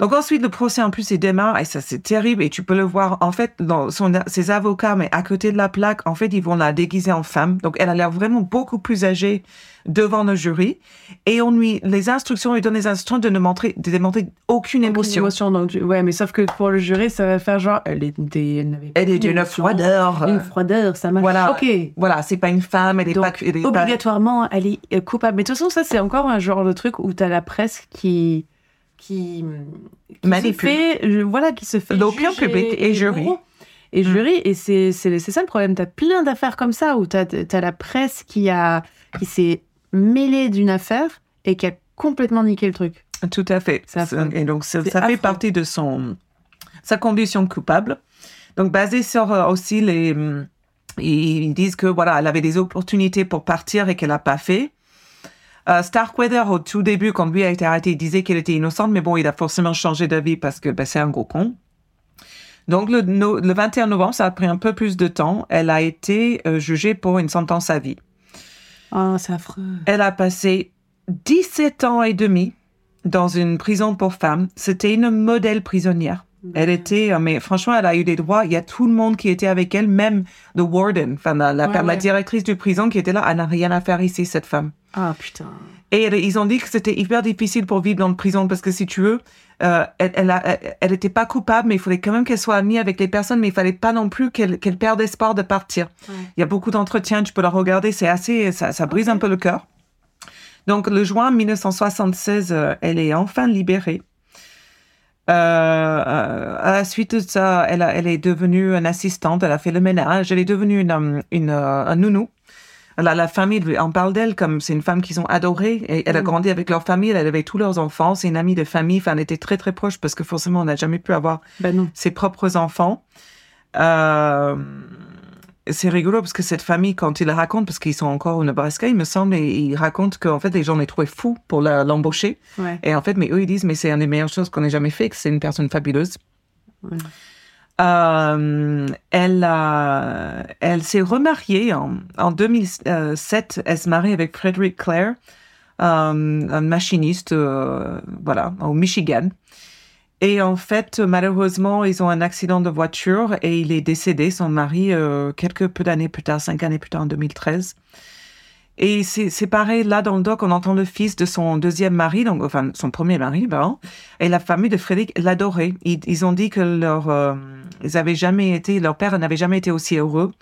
Donc ensuite, le procès en plus, il démarre et ça, c'est terrible. Et tu peux le voir, en fait, dans son, ses avocats, mais à côté de la plaque, en fait, ils vont la déguiser en femme. Donc elle a l'air vraiment beaucoup plus âgée devant le jury. Et on lui, les instructions, lui donnent les instructions de ne montrer, de démontrer aucune émotion. émotion donc, ouais, mais sauf que pour le jury, ça va faire genre, elle est, elle est d'une froideur. Une froideur, ça m'a Voilà. Ok. Voilà, c'est pas une femme, elle est pas, obligatoirement, elle est coupable. Mais de toute façon, ça, c'est encore un genre de truc où tu as la presse qui, qui, qui se fait, voilà, qui se fait l'opinion public et, jury. Et mm. jury, et c'est ça le problème. Tu as plein d'affaires comme ça où tu as, as, la presse qui, a, qui s'est mêlée d'une affaire et qui a complètement niqué le truc. Tout à fait. Et donc, ça, fait partie de son, sa condition coupable. Donc, basé sur euh, aussi les. Ils disent que, voilà, elle avait des opportunités pour partir et qu'elle n'a pas fait. Euh, Starkweather, au tout début, quand lui a été arrêté, il disait qu'elle était innocente, mais bon, il a forcément changé d'avis parce que ben, c'est un gros con. Donc, le, le, 21 novembre, ça a pris un peu plus de temps. Elle a été euh, jugée pour une sentence à vie. Oh, c'est affreux. Elle a passé 17 ans et demi dans une prison pour femmes. C'était une modèle prisonnière. Elle était, euh, mais franchement, elle a eu des droits. Il y a tout le monde qui était avec elle, même le warden, enfin la, la, directrice du prison qui était là. Elle n'a rien à faire ici, cette femme. Ah putain. Et ils ont dit que c'était hyper difficile pour vivre dans le prison parce que si tu veux, euh, elle, elle, elle, était pas coupable, mais il fallait quand même qu'elle soit amie avec les personnes, mais il fallait pas non plus qu'elle qu'elle perde espoir de partir. Il y a beaucoup d'entretiens, tu peux la regarder, c'est assez, ça, ça brise un peu le cœur. Donc le juin 1976, euh, elle est enfin libérée. Euh, à la suite de ça, elle, elle est devenue une assistante, elle a fait le ménage, elle est devenue une, une, un nounou. La, la famille, on parle d'elle comme c'est une femme qu'ils ont adorée et elle a mm. grandi avec leur famille, elle avait tous leurs enfants, c'est une amie de famille, enfin, elle était très très proche parce que forcément on n'a jamais pu avoir ben ses propres enfants. Euh, c'est rigolo parce que cette famille, quand ils racontent, parce qu'ils sont encore au Nebraska, il me semble, et ils racontent qu'en fait, les gens les trouvaient fous pour l'embaucher. Et en fait, mais eux, ils disent, mais c'est une des meilleures choses qu'on ait jamais fait, que c'est une personne fabuleuse. Euh, elle elle s'est remariée en, en 2007. Elle se marie avec Frederick Clare, euh, un machiniste, euh, voilà, au Michigan. Et en fait, malheureusement, ils ont un accident de voiture et il est décédé, son mari, euh, quelques peu d'années plus tard, cinq années plus tard, en 2013. Et c'est pareil, là, dans le doc, on entend le fils de son deuxième mari, donc, enfin, son premier mari, et la famille de Frédéric l'adorait. Ils, ont dit que leur, euh, ils avaient jamais été, leur père n'avait jamais été aussi heureux.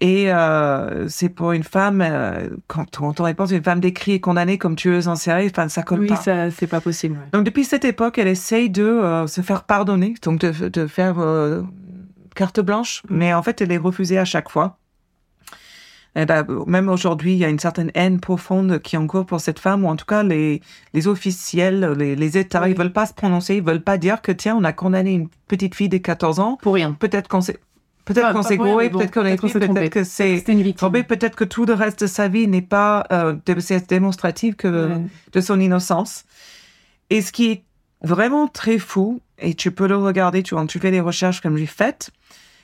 Et euh, c'est pour une femme, euh, quand, on réponse une femme décrite et condamnée comme tueuse en série, enfin, ça colle pas. Oui, ça, c'est pas possible. Donc, depuis cette époque, elle essaye de euh, se faire pardonner, donc de, de faire euh, carte blanche, mm. mais en fait, elle est refusée à chaque fois. Et même aujourd'hui, il y a une certaine haine profonde qui est en cours pour cette femme, ou en tout cas, les, les officiels, les, les États, ils veulent pas se prononcer, ils veulent pas dire que, tiens, on a condamné une petite fille de 14 ans. Pour rien. Peut-être qu'on sait Peut-être qu'on s'est bon, peut-être qu'on qu'on s'est peut-être que c'est tombé, peut-être que tout le reste de sa vie n'est pas euh, démonstratif que Ouais. de son innocence. Et ce qui est vraiment très fou, et tu peux le regarder, tu, quand tu fais des recherches comme j'ai faites,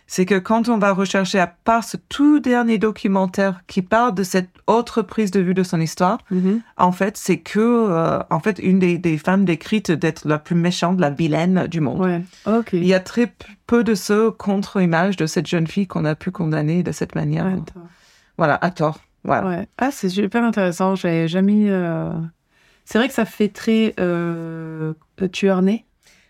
c'est que quand on va rechercher, à part ce tout dernier documentaire qui parle de cette autre prise de vue de son histoire, Mhm. en fait, c'est que, euh, en fait, une des, des femmes décrites d'être la plus méchante, la vilaine du monde. Ouais. Ok. Il y a très peu de ce contre-image de cette jeune fille qu'on a pu condamner de cette manière. Voilà, à tort. Voilà. Ouais. Ah, c'est super intéressant. J'avais jamais. euh, C'est vrai que ça fait très euh, tueur né.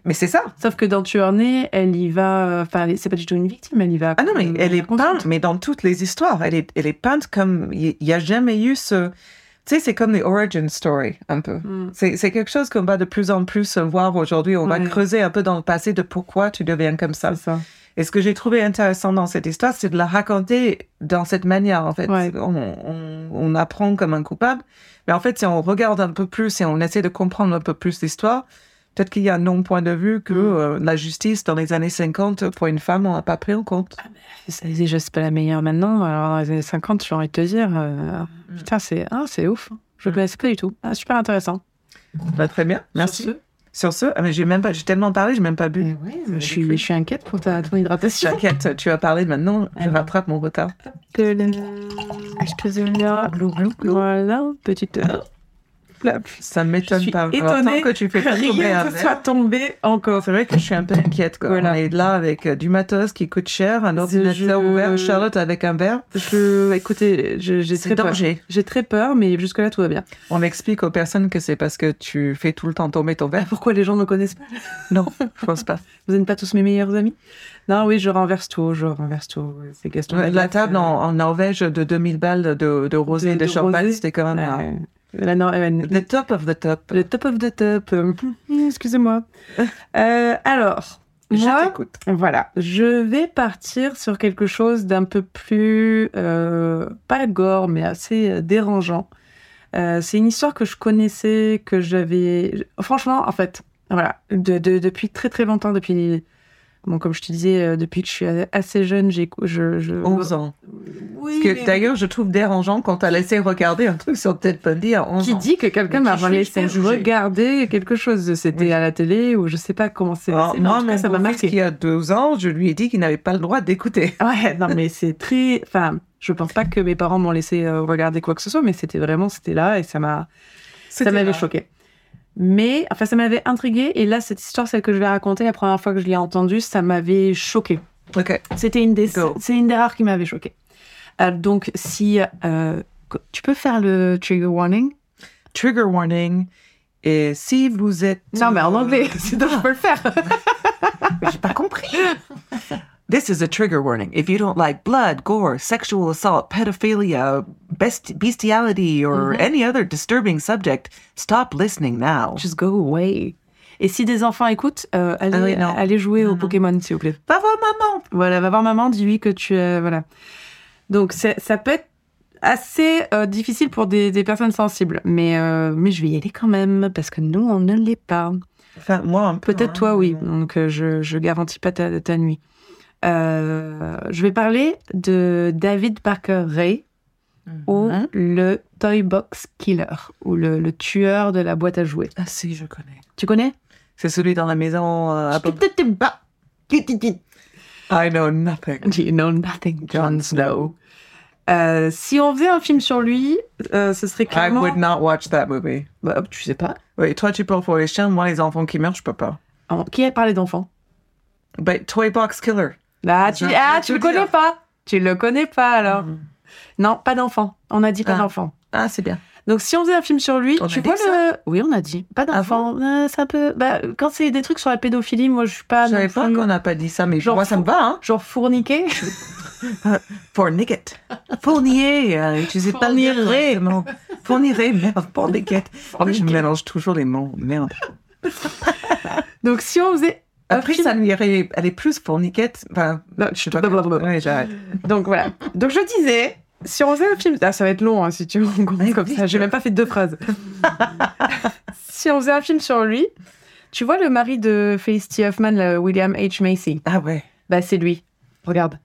Mais c'est ça. Sauf que dans tueur né, elle y va. Enfin, c'est pas du tout une victime. Elle y va. Ah non, mais elle est peinte, mais dans toutes les histoires, elle est, elle est peinte comme il n'y a jamais eu ce. Tu sais, c'est comme les origin story, un peu. Mm. C'est quelque chose qu'on va de plus en plus voir aujourd'hui. On va creuser un peu dans le passé de pourquoi tu deviens comme ça. C'est ça. Et ce que j'ai trouvé intéressant dans cette histoire, c'est de la raconter dans cette manière, en fait. Ouais. On, on- on apprend comme un coupable, mais en fait, si on regarde un peu plus et on essaie de comprendre un peu plus l'histoire, peut-être qu'il y a un non-point de vue que Mm. euh, la justice dans les années 50, pour une femme, on n'a pas pris en compte. C'est déjà c'est pas la meilleure maintenant. Alors dans les années 50, j'ai envie de te dire. euh, Mm. Putain, c'est ah, c'est ouf. Je ne connaissais pas du tout. Ah, super intéressant. Bah, très bien, merci. Sur ce, Sur ce, ah, mais j'ai même pas, j'ai tellement parlé, j'ai même pas bu. eh ouais, je, suis, je suis inquiète pour ta, ton hydratation. T'inquiète, tu as parlé maintenant, je Ah. rattrape mon retard. Voilà, petite. Là, Ça ne m'étonne pas. Étonnée que tu fais pas tomber rien un que soit tombé encore. C'est vrai que je suis un peu inquiète. Quoi. Voilà. On est là avec euh, du matos qui coûte cher, un ordinateur je- ouvert, Charlotte avec un verre. Je, écoutez, j'ai très peur. J'ai très peur, mais jusque-là, tout va bien. On explique aux personnes que c'est parce que tu fais tout le temps tomber ton verre. Pourquoi les gens ne me connaissent pas? Non, je pense pas. Vous n'êtes pas tous mes meilleurs amis? Non, oui, je renverse tout, je renverse tout. C'est question. La table euh, en, en Norvège de 2000 balles de, de rosé De- et de, de champagne, c'était quand même la euh, le top of the top. le top of the top. euh, Excusez-moi. Euh, alors, Je moi. Voilà, je vais partir sur quelque chose d'un peu plus, euh, pas gore, mais assez dérangeant. Euh, c'est une histoire que je connaissais, que j'avais... Franchement, en fait, voilà, de- de- depuis très très longtemps, depuis... Bon, comme je te disais, euh, depuis que je suis assez jeune, j'ai... Je, je... 11 ans. Oui, mais- d'ailleurs, je trouve dérangeant quand t'as laissé regarder un truc sur Ted Bundy à 11 Qui ans. dit que quelqu'un m'a laissé regarder quelque chose C'était Oui. à la télé ou je sais pas comment c'est. Alors, passé, mais ça m'a marqué. qui a deux ans, je lui ai dit qu'il n'avait pas le droit d'écouter. Ouais, non, mais c'est très. Enfin, je pense pas que mes parents m'ont laissé euh, regarder quoi que ce soit, mais c'était vraiment, c'était là et ça m'a, ça m'avait choqué. Mais, enfin, ça m'avait intrigué et là, cette histoire, celle que je vais raconter, la première fois que je l'ai entendue, ça m'avait choqué. Ok. C'était une des, c'est une des rares qui m'avait choqué. Euh, donc, si euh, tu peux faire le trigger warning? Trigger warning. Et si vous êtes. Non, mais en anglais, sinon je peux le faire. J'ai pas compris. This is a trigger warning. If you don't like blood, gore, sexual assault, pedophilia, best- bestiality, or Mhm. any other disturbing subject, stop listening now. Just go away. Et si des enfants écoutent, euh, allez, Ah oui, allez jouer Non, au non. Pokémon, s'il vous plaît. Va voir maman. Voilà, va voir maman, dis-lui que tu es. Voilà. Donc, c'est- ça peut être assez euh, difficile pour des, des personnes sensibles, mais, euh, mais je vais y aller quand même, parce que nous, on ne l'est pas. Enfin, moi, un peu. Peut-être hein. toi, oui. Donc, euh, je, je garantis pas ta, ta nuit. Euh, je vais parler de David Parker Ray, ou Mhm. le Toy Box Killer, ou le, le tueur de la boîte à jouets. Ah, si, je connais. Tu connais? C'est celui dans la maison. euh, à Bob- I know nothing. You know nothing, Jon Snow? Euh, si on faisait un film sur lui, euh, ce serait I clairement... would not watch that movie. Bah, tu sais pas. Oui, toi, tu peux pour les chiens, moi, les enfants qui meurent, je peux pas. Oh, Qui a parlé d'enfants? But Toy Box Killer. Ah, tu, Je- ah, tu le connais pas Tu le connais pas, alors Mhm. Non, pas d'enfants. On a dit pas Ah. d'enfants. Ah, c'est bien. Donc, si on faisait un film sur lui, On tu vois le... Oui, on a dit. Pas Ah d'enfants. Euh, c'est un peu... Bah, quand c'est des trucs sur la pédophilie, moi, je suis pas... Je savais pas qu'on n'a pas dit ça, mais Genre moi, ça me va, hein. Genre fourniquer Fourniquet. Fournier, euh, utilisez pas le. Fournirait, merde, fourniquet. Oh, je mélange toujours les mots, merde. Donc, si on faisait... Après, ça lui irait, elle est plus fourniquette. Enfin, Non, je sais je- pas. Ouais. Donc voilà. Donc je disais, si on faisait un film, ah, ça va être long hein, si tu commence comme ça. J'ai même pas fait deux phrases. si on faisait un film sur lui, tu vois le mari de Felicity Huffman, le William H Macy, Ah ouais. bah c'est lui. Regarde.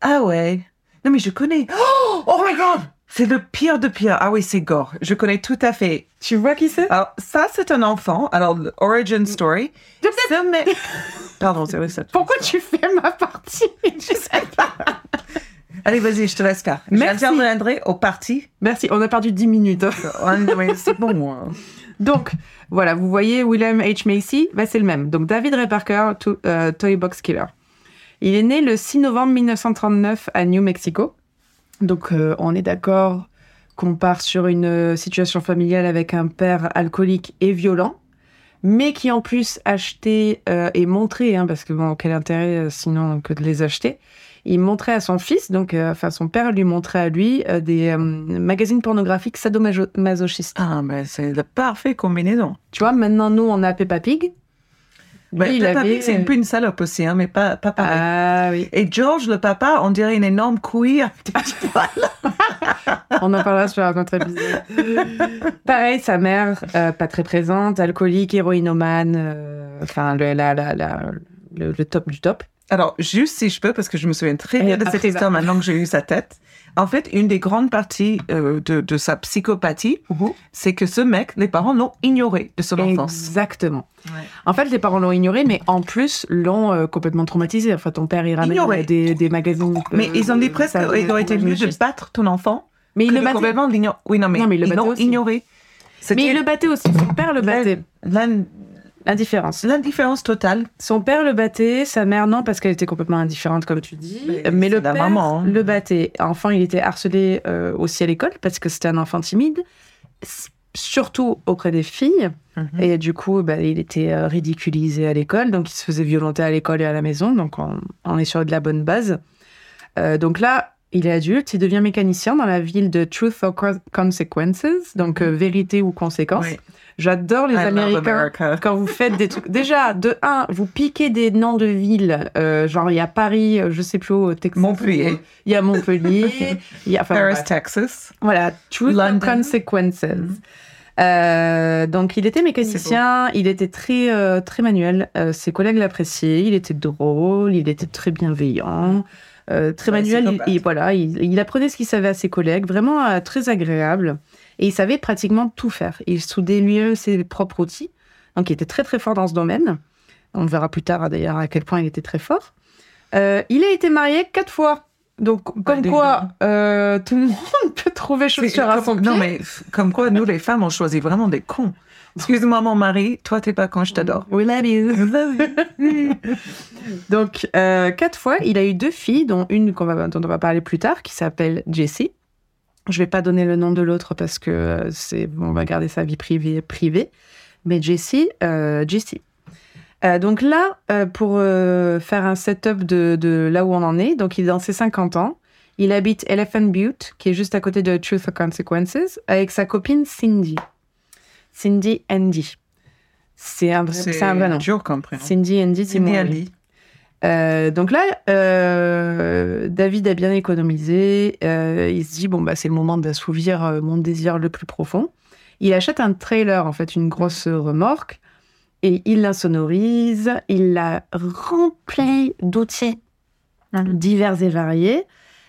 Ah ouais. Non, mais je connais. Oh, oh my god! C'est le pire de pire. Ah oui, c'est gore. Je connais tout à fait. Tu vois qui c'est? Alors, ça, c'est un enfant. Alors, origin story. Ce mec. Pardon, c'est vrai ça. Pourquoi tu fais ma partie? Je sais pas. Allez, vas-y, je te laisse faire. Merci. J'interviendrai au parti. Merci, on a perdu 10 minutes. C'est bon, moi. Donc, voilà, vous voyez William H. Macy, bah, c'est le même. Donc, David Ray Parker, to- euh, Toy Box Killer. Il est né le 6 novembre 1939 à New Mexico. Donc, euh, on est d'accord qu'on part sur une euh, situation familiale avec un père alcoolique et violent, mais qui en plus achetait euh, et montrait, hein, parce que bon, quel intérêt euh, sinon que de les acheter, il montrait à son fils, donc euh, enfin son père lui montrait à lui euh, des euh, magazines pornographiques sadomasochistes. Ah, ben, c'est la parfaite combinaison. Tu vois, maintenant nous on a Peppa Pig. Ben, il Peppa avait- Pig, c'est un peu une salope aussi, hein, mais pas, pas pareil. Ah oui, Et George, le papa, on dirait une énorme couille. on en parlera sur un autre épisode. Pareil, sa mère, euh, pas très présente, alcoolique, héroïnomane, euh, enfin le, la, la, la- le, le top du top. Alors, juste si je peux, parce que je me souviens très bien de après, cette histoire maintenant que j'ai eu sa tête. En fait, une des grandes parties euh, de, de sa psychopathie, c'est que ce mec, les parents l'ont ignoré de son enfance. Exactement. En fait, les parents l'ont ignoré, mais en plus l'ont euh, complètement traumatisé. Enfin, ton père, il ramène Ignoré. des, des magazines. Mais euh, ils ont dit presque qu'ils auraient été mieux de battre ton enfant. Mais il le battait. complètement. Oui, non, mais, Non, ils l'ont ignoré. Mais il le battait aussi. Son père le battait. Indifférence. L'indifférence totale. Son père le battait, sa mère non, parce qu'elle était complètement indifférente, comme tu dis. Mais Mais, le père maman, hein. le battait. Enfant, il était harcelé euh, aussi à l'école, parce que c'était un enfant timide, surtout auprès des filles. Mhm. Et du coup, bah, il était euh, ridiculisé à l'école, donc il se faisait violenter à l'école et à la maison. Donc on, on est sur de la bonne base. Euh, donc là, il est adulte, il devient mécanicien dans la ville de Truth or Co- Consequences, donc euh, vérité ou conséquence. Oui. J'adore les I Américains quand vous faites des trucs. Déjà, de un, vous piquez des noms de villes, euh, genre il y a Paris, euh, je sais plus où, Texas. Montpellier. Il y a Montpellier. il y a, enfin, Paris. Texas. Voilà, Truth or. Consequences. Mhm. Euh, donc, il était mécanicien, il était très, euh, très manuel. Euh, ses collègues l'appréciaient, il était drôle, il était très bienveillant, euh, très Ouais, manuel. Il- voilà, il, il apprenait ce qu'il savait à ses collègues, vraiment euh, très agréable. Et il savait pratiquement tout faire. Il soudait lui-même ses propres outils. Donc, il était très, très fort dans ce domaine. On verra plus tard, d'ailleurs, à quel point il était très fort. Euh, il a été marié quatre fois. Donc, comme quoi, euh, tout le monde peut trouver chaussure à son pied. Non, mais comme quoi, nous, les femmes, on choisit vraiment des cons. Excuse-moi, mon mari, toi, t'es pas con, je t'adore. We love you. Donc, euh, quatre fois, il a eu deux filles, dont une qu'on va, dont on va parler plus tard, qui s'appelle Jessie. Je vais pas donner le nom de l'autre parce que euh, c'est, on va garder sa vie privée privée. Mais Jessie, euh, Jessie. Euh, donc là, pour faire un setup de, de là où on en est, donc il est dans ses 50 ans. Il habite Elephant Butte, qui est juste à côté de Truth or Consequences, avec sa copine Cindy. Cindy Andy. C'est un, c'est un vrai nom. dur comme prénom. Cindy Andy, c'est mon euh, donc là, euh, David a bien économisé. Euh, il se dit bon bah c'est le moment d'assouvir euh, mon désir le plus profond. Il achète un trailer en fait, une grosse remorque, et il l'insonorise. Il la remplit d'outils divers et variés.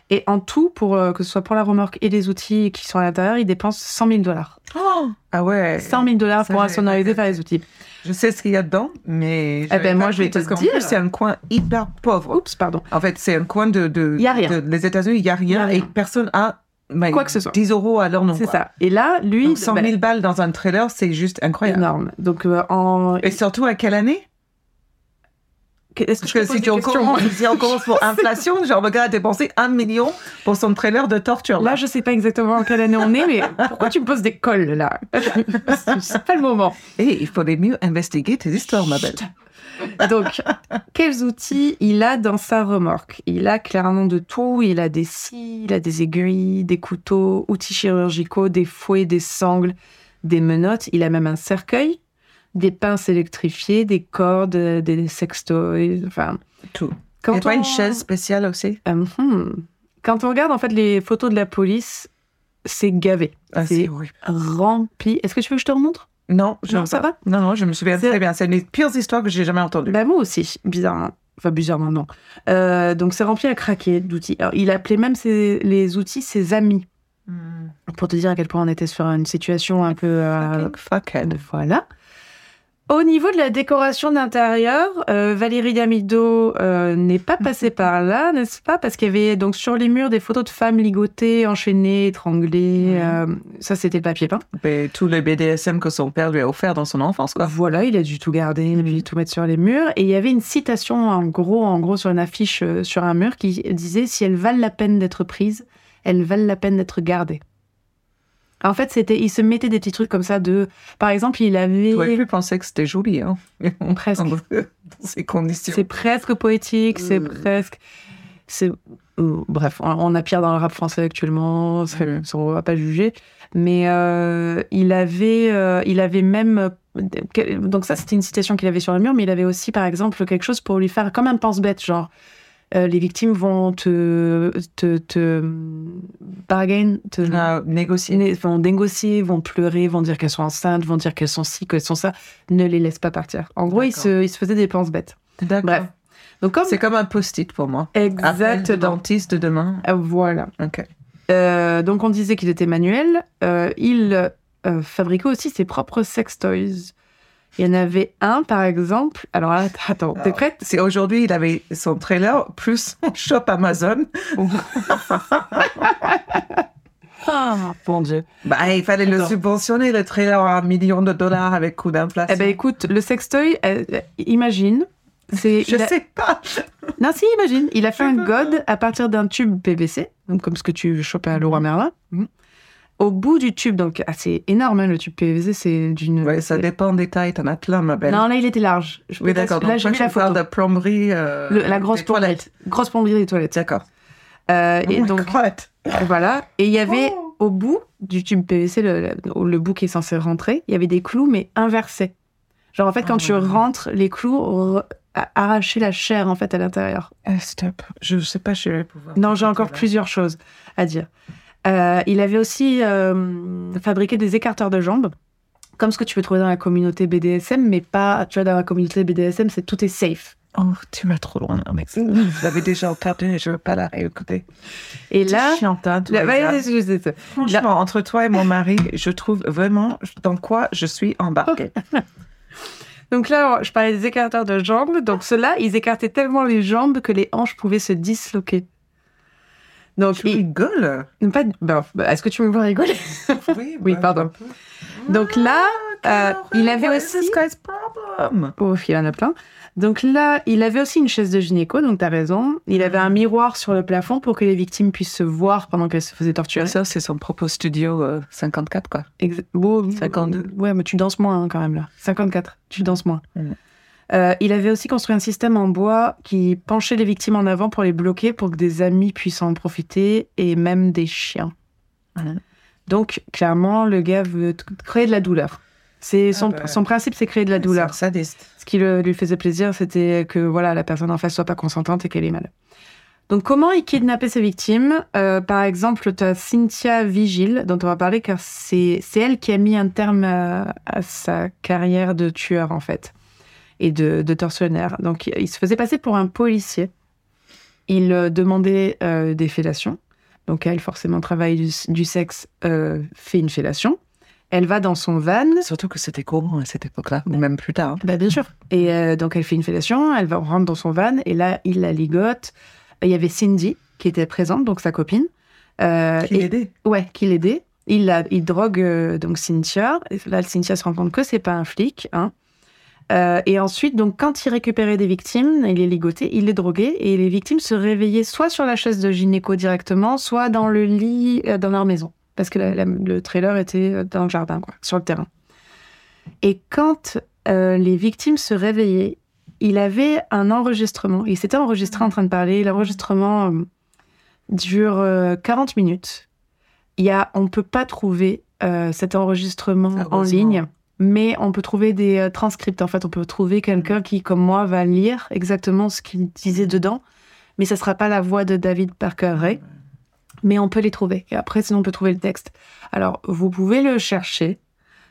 Et en tout, pour que ce soit pour la remorque et les outils qui sont à l'intérieur, il dépense 100 000 dollars. Ah ouais. 100 000 dollars pour insonoriser faire les outils. Je sais ce qu'il y a dedans, mais. Eh ben, moi, je vais te dire. C'est un coin hyper pauvre. Oups, pardon. En fait, c'est un coin de. de Y a rien. de- les États-Unis, il n'y a rien. Y a rien. Et personne a. mais, Quoi que ce soit. 10 euros à leur nom. C'est ça. Et là, lui, Donc, 100 bah, 000 balles dans un trailer, c'est juste incroyable. énorme. Donc, euh, en... Et surtout, à quelle année? Est-ce que je que si, tu si on commence pour inflation, genre, le gars a dépensé un million pour son trailer de torture. Là, je sais pas exactement en quelle année on est, mais pourquoi tu me poses des cols, là? C'est pas le moment. Et il faudrait mieux investiguer tes histoires, ma belle. Donc, quels outils il a dans sa remorque? Il a clairement de tout. Il a des scies, il a des aiguilles, des couteaux, outils chirurgicaux, des fouets, des sangles, des menottes. Il a même un cercueil, des pinces électrifiées, des cordes, euh, des sextoys. Enfin, Tout. quand pas on- une chaise spéciale aussi Euh, hmm. Quand on regarde en fait les photos de la police, c'est gavé, Ah, c'est rempli. Est-ce que tu veux que je te remontre? Non, je Non, ça va? Non, non, je me souviens très bien. C'est une des pires histoires que j'ai jamais entendues. Bah moi aussi, bizarrement. Enfin, bizarrement, non. Euh, donc, c'est rempli à craquer d'outils. Il appelait même ses- les outils ses amis, pour te dire à quel point on était sur une situation un peu... euh, Fucking fuckhead. voilà. Au niveau de la décoration d'intérieur, euh, Valérie Damido euh, n'est pas passée par là, n'est-ce pas? Parce qu'il y avait donc sur les murs des photos de femmes ligotées, enchaînées, étranglées. Euh, ça, c'était le papier peint. Mais tous les BDSM que son père lui a offert dans son enfance, quoi. Voilà, il a dû tout garder, il a dû tout mettre sur les murs. Et il y avait une citation en gros, en gros sur une affiche sur un mur qui disait si elles valent la peine d'être prises, elles valent la peine d'être gardées. En fait, c'était, il se mettait des petits trucs comme ça de, par exemple, il avait. J'aurais pu penser que c'était joli, hein. Presque. Dans ces conditions. C'est presque poétique, c'est Mm. presque. C'est. euh, Bref, on- a pire dans le rap français actuellement, ça, Mm. ça, on va pas juger. Mais euh, il avait, euh, il avait même. euh, Donc, ça, c'était une citation qu'il avait sur le mur, mais il avait aussi, par exemple, quelque chose pour lui faire comme un pense-bête, genre. Euh, les victimes vont te, te, te bargain, te, Ah, négocier. né- vont négocier, vont pleurer, vont dire qu'elles sont enceintes, vont dire qu'elles sont ci, qu'elles sont ça. Ne les laisse pas partir. En gros, il D'accord. se, il se faisait des pense-bêtes. D'accord. Bref. Donc, comme C'est comme un post-it pour moi. Exactement. dentiste demain. Euh, Voilà. Ok. Euh, donc on disait qu'il était manuel. Euh, il euh, fabriquait aussi ses propres sex toys. Il y en avait un, par exemple. Alors att- attends, t'es Alors, prête? C'est aujourd'hui, il avait son trailer plus son shop Amazon. Ah, mon Dieu. Bah, il fallait le subventionner, le trailer à un million de dollars avec coût d'inflation. Eh ben écoute, le sextoy, euh, euh, imagine. C'est, je a- sais pas. Non, si, imagine. Il a fait un god à partir d'un tube PVC, donc comme ce que tu chopais à Leroy Merlin. Mhm. Au bout du tube, donc ah, c'est énorme, hein, le tube PVC, c'est d'une. Ouais, ça dépend des tailles, t'en as plein, ma belle. Non, là, il était large. Je oui, d'accord. Là, j'ai mis la photo. de plomberie. euh, Le- la grosse des toilettes. Grosse plomberie des toilettes. D'accord. Euh, et Oh donc, God. voilà. Et il y avait Oh. au bout du tube PVC, le, le, le bout qui est censé rentrer, il y avait des clous, mais inversés. Genre, en fait, quand Oh. tu rentres, les clous re- a- arrachaient la chair, en fait, à l'intérieur. Eh, stop. Je sais pas, je vais pouvoir. Non, j'ai encore plusieurs choses à dire. Euh, il avait aussi euh, fabriqué des écarteurs de jambes, comme ce que tu peux trouver dans la communauté BDSM, mais pas, tu vois, dans la communauté BDSM, c'est tout est safe. Oh, tu vas trop loin ça. Je l'avais déjà entendu et je veux pas la réécouter. Et là, chiante, hein, toi, là- ça. Franchement, entre toi et mon mari, je trouve vraiment dans quoi je suis embarquée. Donc là, je parlais des écarteurs de jambes. Donc ceux-là, ils écartaient tellement les jambes que les hanches pouvaient se disloquer. Donc, Tu ils- rigoles pas, ben, est-ce que tu me vois rigoler? Oui, Oui, pardon. Donc là, euh, il avait aussi-? Oh, il en a plein. Donc là, il avait aussi une chaise de gynéco, donc t'as raison. Il avait un miroir sur le plafond pour que les victimes puissent se voir pendant qu'elles se faisaient torturer. Ça, c'est son propre studio euh, 54, quoi. Exa- Bon, 52. Ouais, mais tu danses moins hein, quand même là. 54, tu danses moins. Mm. Euh, il avait aussi construit un système en bois qui penchait les victimes en avant pour les bloquer, pour que des amis puissent en profiter, et même des chiens. Donc, clairement, le gars veut créer de la douleur. C'est son, Ah bah. son principe, c'est créer de la douleur. Sadiste. Ce qui le- lui faisait plaisir, c'était que voilà, la personne en face soit pas consentante et qu'elle ait mal. Donc, comment il kidnappait ses victimes? Euh, Par exemple, tu as Cynthia Vigile, dont on va parler, car c'est c'est elle qui a mis un terme à, à sa carrière de tueur, en fait, et de, de tortionnaire. Donc, il se faisait passer pour un policier. Il euh, demandait euh, des fellations. Donc, elle, forcément, travail du, du sexe, euh, fait une fellation. Elle va dans son van, Surtout que c'était courant à cette époque-là, ou même plus tard. bah, bien sûr. Et euh, donc, elle fait une fellation, elle va rentre dans son van, et là, il la ligote. Il y avait Cindy qui était présente, donc sa copine. Euh, Qui l'aidait Ouais, qui l'aidait. Il, la, il drogue euh, donc Cynthia. Et là, Cynthia se rend compte que c'est pas un flic. Hein. Euh, et ensuite, donc, quand il récupérait des victimes, il les ligotait, il les droguait, et les victimes se réveillaient soit sur la chaise de gynéco directement, soit dans le lit euh, dans leur maison. Parce que la- la- le trailer était euh, dans le jardin, quoi, sur le terrain. Et quand euh, les victimes se réveillaient, il avait un enregistrement. Il s'était enregistré en train de parler. L'enregistrement dure euh, 40 minutes. Il y a, on ne peut pas trouver cet enregistrement en ligne, mais on peut trouver des euh, transcripts. En fait, on peut trouver quelqu'un qui, comme moi, va lire exactement ce qu'il disait dedans, mais ça ne sera pas la voix de David Parker Ray, mais on peut les trouver. Et après, sinon, on peut trouver le texte. Alors, vous pouvez le chercher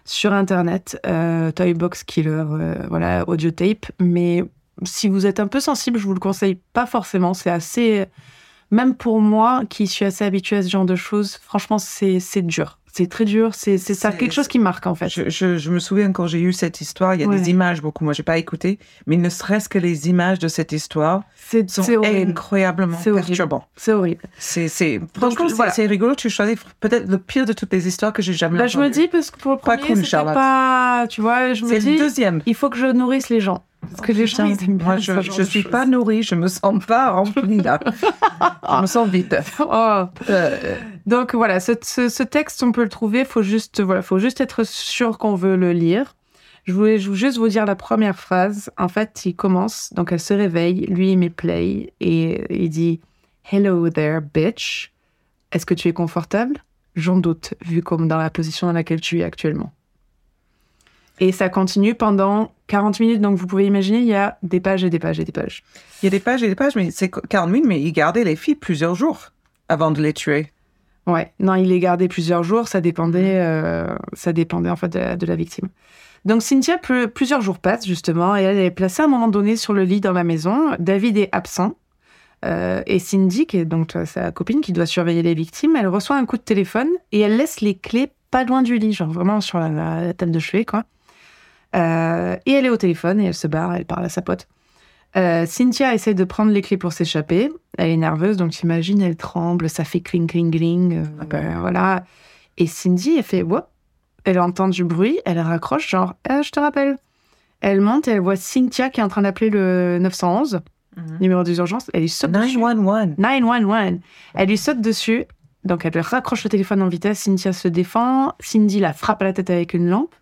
sur Internet, euh, Toybox Killer, euh, voilà, audio tape, mais si vous êtes un peu sensible, je vous le conseille pas forcément. C'est assez, même pour moi qui suis assez habituée à ce genre de choses, franchement, c'est dur. C'est très dur. C'est ça quelque chose qui marque en fait. Je, je- je me souviens quand j'ai eu cette histoire, il y a Ouais. des images beaucoup. Moi, j'ai pas écouté, mais ne serait-ce que les images de cette histoire C'est sont incroyablement perturbantes. C'est horrible. C'est, voilà. rigolo. Tu choisis peut-être le pire de toutes les histoires que j'ai jamais Là, je me entendues. dis parce que pour le Pas premier, cool, Charlotte. pas, tu vois, je me dis, le deuxième. il faut que je nourrisse les gens parce que les gens Putain, ils aiment bien moi, ce je, de suis pas nourrie, je me sens pas remplie là. je me sens vide. Oh. Euh, Donc voilà, ce, ce- ce texte, on peut le trouver. Faut juste, voilà, faut juste être sûr qu'on veut le lire. Je voulais je voulais juste vous dire la première phrase. En fait, il commence. Donc elle se réveille. Lui, il met play et il dit Hello there, bitch. Est-ce que tu es confortable? J'en doute, vu comme dans la position dans laquelle tu es actuellement. Et ça continue pendant 40 minutes. Donc vous pouvez imaginer, il y a des pages et des pages et des pages. Il y a des pages et des pages, mais c'est 40 minutes, mais il gardait les filles plusieurs jours avant de les tuer. Ouais, non, il les gardait plusieurs jours, ça dépendait, euh, ça dépendait en fait de la, de la victime. Donc Cynthia, plus- plusieurs jours passent justement, et elle est placée à un moment donné sur le lit dans la maison. David est absent, euh, et Cindy, qui est donc euh, sa copine qui doit surveiller les victimes, elle reçoit un coup de téléphone et elle laisse les clés pas loin du lit, genre vraiment sur la, la- la table de chevet, quoi. Euh, et elle est au téléphone et elle se barre, elle parle à sa pote. Euh, Cynthia essaie de prendre les clés pour s'échapper. Elle est nerveuse, donc t'imagines, elle tremble, ça fait cling, cling, cling. euh, Ouais. ben, voilà. Et Cindy, elle fait what Elle entend du bruit, elle raccroche, genre, Ah, je te rappelle. Elle monte et elle voit Cynthia qui est en train d'appeler le 911, numéro des urgences. Elle lui saute dessus. 911. 911. Elle lui saute dessus. Donc, elle raccroche le téléphone en vitesse. Cynthia se défend. Cindy la frappe à la tête avec une lampe.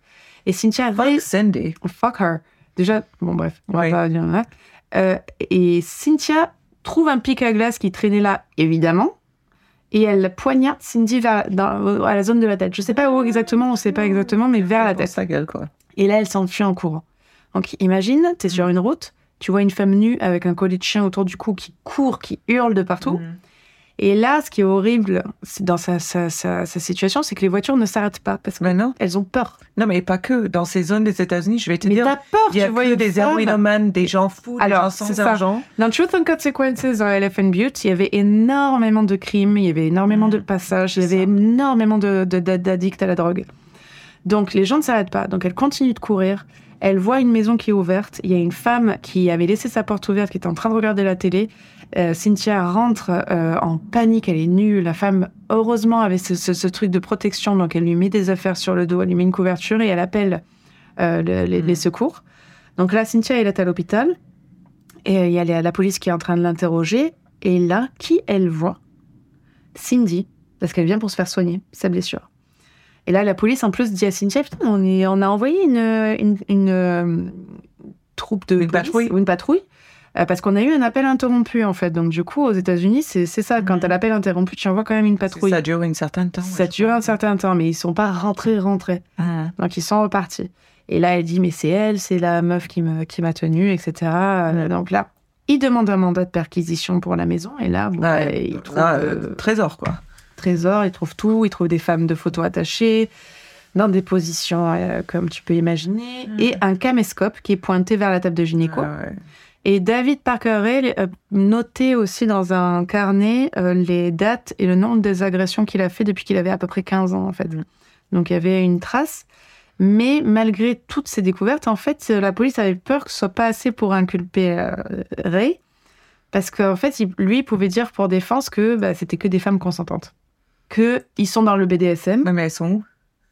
Et Cynthia Fuck Cindy. fuck her. Déjà, bon bref, on Ouais. va pas dire là. Euh, et Cynthia trouve un pic à glace qui traînait là, évidemment, et elle poignarde Cindy vers, dans- à la zone de la tête. Je sais pas où exactement, on sait pas exactement, mais vers la tête. sa gueule, quoi. Et là, elle s'enfuit en courant. Donc imagine, tu es sur une route, tu vois une femme nue avec un collier de chien autour du cou qui court, qui hurle de partout. Mhm. Et là, ce qui est horrible dans sa, sa, sa, sa situation, c'est que les voitures ne s'arrêtent pas parce Mais qu'elles ont peur. Non, mais pas que. Dans ces zones des États-Unis, je vais te Mais dire, t'as peur, il y a tu vois que une des femme. héroïnomanes, des gens fous, des Alors, gens c'est sans ça. argent. Dans Truth and Consequences dans Elephant Butte, il y avait énormément de crimes, il y avait énormément de passages, il y avait ça. énormément de, de- de- d'addicts à la drogue. Donc les gens ne s'arrêtent pas. Donc elle continue de courir. Elle voit une maison qui est ouverte. Il y a une femme qui avait laissé sa porte ouverte, qui était en train de regarder la télé. Euh, Cynthia rentre euh, en panique, elle est nue. La femme, heureusement, avait ce, ce- ce truc de protection, donc elle lui met des affaires sur le dos, elle lui met une couverture et elle appelle euh, le- les, Mm. les secours. Donc là, Cynthia, elle est à l'hôpital. Et il y a la la police qui est en train de l'interroger. Et là, qui elle voit? Cindy, parce qu'elle vient pour se faire soigner sa blessure. Et là, la police, en plus, dit à Cynthia, putain, on, est, on a envoyé une, une, une, troupe de Une police, patrouille. ou une patrouille, parce qu'on a eu un appel interrompu, en fait. Donc, du coup, aux États-Unis, c'est ça. Quand Mhm. t'as l'appel interrompu, tu envoies quand même une patrouille. Ça dure un certain temps. Ça dure un certain temps, mais ils sont pas rentrés, rentrés. Ah. Donc ils sont repartis. Et là, elle dit, mais c'est elle, c'est la meuf qui me- qui m'a tenue, etc. Euh, Donc là, il demande un mandat de perquisition pour la maison. Et là, bon, Ouais. bah, il trouve Ah, euh, euh, trésor, quoi. trésor, il trouve tout, il trouve des femmes de photos attachées dans des positions euh, comme tu peux imaginer, Mm. et un caméscope qui est pointé vers la table de gynéco. Ah, ouais. Et David Parker Ray euh, notait aussi dans un carnet euh, les dates et le nombre des agressions qu'il a fait depuis qu'il avait à peu près 15 ans, en fait. Mm. Donc il y avait une trace. Mais malgré toutes ces découvertes, en fait, euh, la police avait peur que ce soit pas assez pour inculper euh, Ray. Parce qu'en fait, il- lui, il pouvait dire pour défense que bah, c'était que des femmes consentantes. Qu'ils sont dans le BDSM. Ouais, mais elles sont où?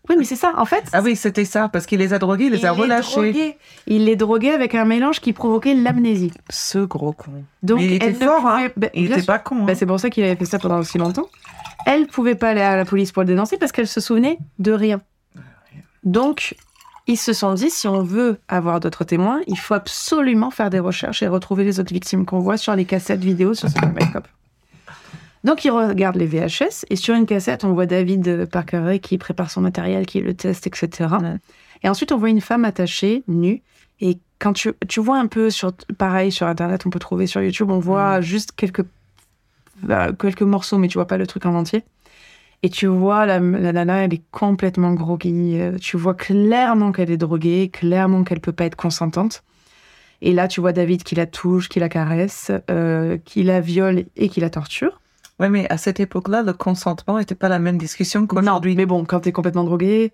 Oui, mais c'est ça. En fait, Ah oui, c'était ça, parce qu'il les a drogués, il les a il les relâchés. droguait. Il les droguait avec un mélange qui provoquait l'amnésie. Ce gros con. Donc, Mais il était ne fort, hein. Il était pas con. Bah, hein. c'est pour ça qu'il avait fait ça pendant aussi longtemps. Elle pouvait pas aller à la police pour le dénoncer parce qu'elle se souvenait de rien. Donc, ils se sont dit, si on veut avoir d'autres témoins, il faut absolument faire des recherches et retrouver les autres victimes qu'on voit sur les cassettes vidéo sur ce caméscope. Donc, ils regardent les VHS et sur une cassette, on voit David Parker qui prépare son matériel, qui le teste, etc. Et ensuite, on voit une femme attachée, nue. Et quand tu, tu vois un peu, sur, pareil, sur Internet, on peut trouver sur YouTube, on voit juste quelques, euh, quelques morceaux, mais tu vois pas le truc en entier. Et tu vois, la, la nana, elle est complètement groggy. Euh, Tu vois clairement qu'elle est droguée, clairement qu'elle peut pas être consentante. Et là, tu vois David qui la touche, qui la caresse, euh, qui la viole et qui la torture. Ouais, mais à cette époque-là, le consentement n'était pas la même discussion qu'aujourd'hui. mais bon, quand t'es complètement drogué.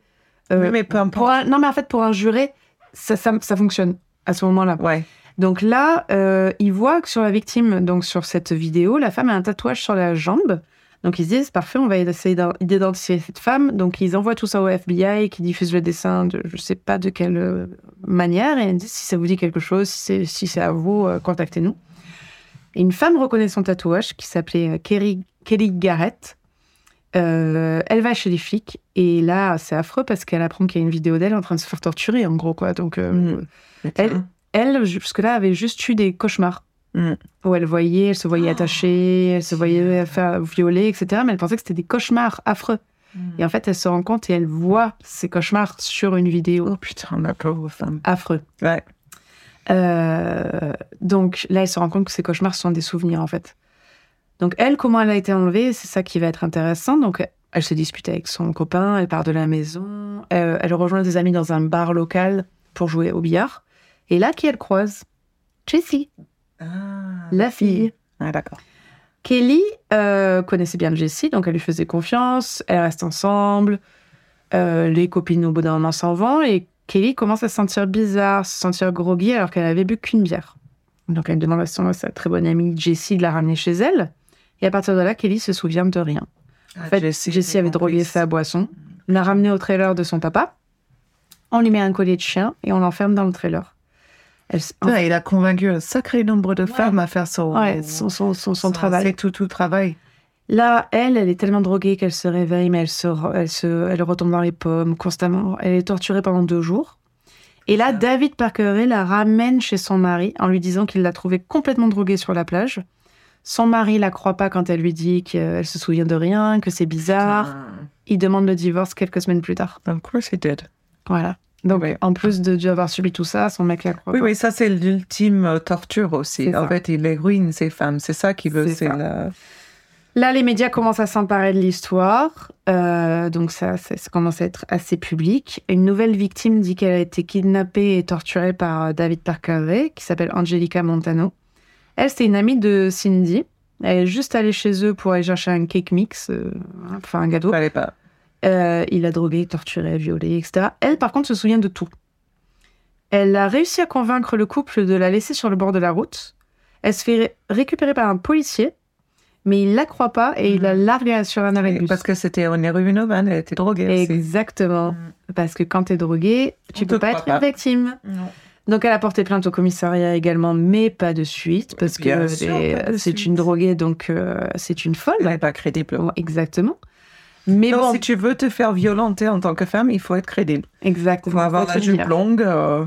euh, Oui, mais peu importe. pour un- non, mais en fait, pour un juré, ça, ça, ça fonctionne à ce moment-là. Ouais. Donc là, euh, ils voient que sur la victime, donc sur cette vidéo, la femme a un tatouage sur la jambe. Donc ils se disent, parfait, on va essayer d'identifier cette femme. Donc ils envoient tout ça au FBI qui diffuse le dessin de je sais pas de quelle euh, manière. Et ils disent, si ça vous dit quelque chose, si c'est si à vous, contactez-nous. Et une femme reconnaît son tatouage qui s'appelait euh, Kerry- Kelly Garrett. Euh, elle va chez les flics et là c'est affreux parce qu'elle apprend qu'il y a une vidéo d'elle en train de se faire torturer en gros quoi donc euh, Mm. Elle- elle, jusque-là, avait juste eu des cauchemars. Mm. Où elle voyait, elle se voyait attachée, elle se voyait faire violer, etc. Mais elle pensait que c'était des cauchemars affreux. Et en fait, elle se rend compte et elle voit ces cauchemars sur une vidéo Oh putain, la pauvre femme. affreux. Ouais. Euh, donc là, elle se rend compte que ces cauchemars sont des souvenirs, en fait. Donc elle, comment elle a été enlevée, c'est ça qui va être intéressant. Donc elle se dispute avec son copain, elle part de la maison, elle rejoint des amis dans un bar local pour jouer au billard. Et là, qui elle croise? Jessie, Ah, la fille. Ah, d'accord. Kelly euh, connaissait bien Jessie, donc elle lui faisait confiance, elles restent ensemble, euh, les copines au bout d'un moment s'en vont, et Kelly commence à se sentir bizarre, se sentir groggy alors qu'elle avait bu qu'une bière. Donc elle demande à son- à sa très bonne amie Jessie de la ramener chez elle, et à partir de là, Kelly se souvient de rien. En fait, Jessie, avait drogué sa boisson, l'a ramenée au trailer de son papa, on lui met un collier de chien et on l'enferme dans le trailer. Elle, il a convaincu un sacré nombre de femmes à faire son, Ouais, son, son, son, son travail. C'est tout, tout travail. Là, elle, elle est tellement droguée qu'elle se réveille, mais elle, se, elle, se, elle retombe dans les pommes constamment. Elle est torturée pendant deux jours. Et là, David Parker la ramène chez son mari en lui disant qu'il l'a trouvée complètement droguée sur la plage. Son mari la croit pas quand elle lui dit qu'elle se souvient de rien, que c'est bizarre. Il demande le divorce quelques semaines plus tard. Of course he did. Voilà. Donc, Oui. en plus de dû avoir subi tout ça, son mec la croit Oui, pas. oui, ça c'est l'ultime torture aussi. En ça. fait, il les ruine, ces femmes. C'est ça qu'il veut. C'est la... Là, les médias commencent à s'emparer de l'histoire, euh, donc ça, ça, ça commence à être assez public. Une nouvelle victime dit qu'elle a été kidnappée et torturée par euh, David Parker, qui s'appelle Angelica Montano. Elle, c'est une amie de Cindy. Elle est juste allée chez eux pour aller chercher un cake mix, euh, hein, faire un gâteau. Fallait pas. Euh, il a drogué, torturé, violé, etc. Elle, par contre, se souvient de tout. Elle a réussi à convaincre le couple de la laisser sur le bord de la route. Elle se fait ré- récupérer par un policier, mais il la croit pas et il la largue sur un arrêt de bus. Parce que c'était en héroïnomane, elle était droguée. Exactement. Parce que quand t'es drogué, tu On peux pas être une victime. Non. Donc elle a porté plainte au commissariat également, mais pas de suite, parce que Bien de c'est une droguée, donc euh, c'est une folle. Elle n'est pas crédible. Exactement. Mais Non, bon, si tu veux te faire violenter en tant que femme, il faut être crédible. Il exactement. faut avoir la jupe longue. euh,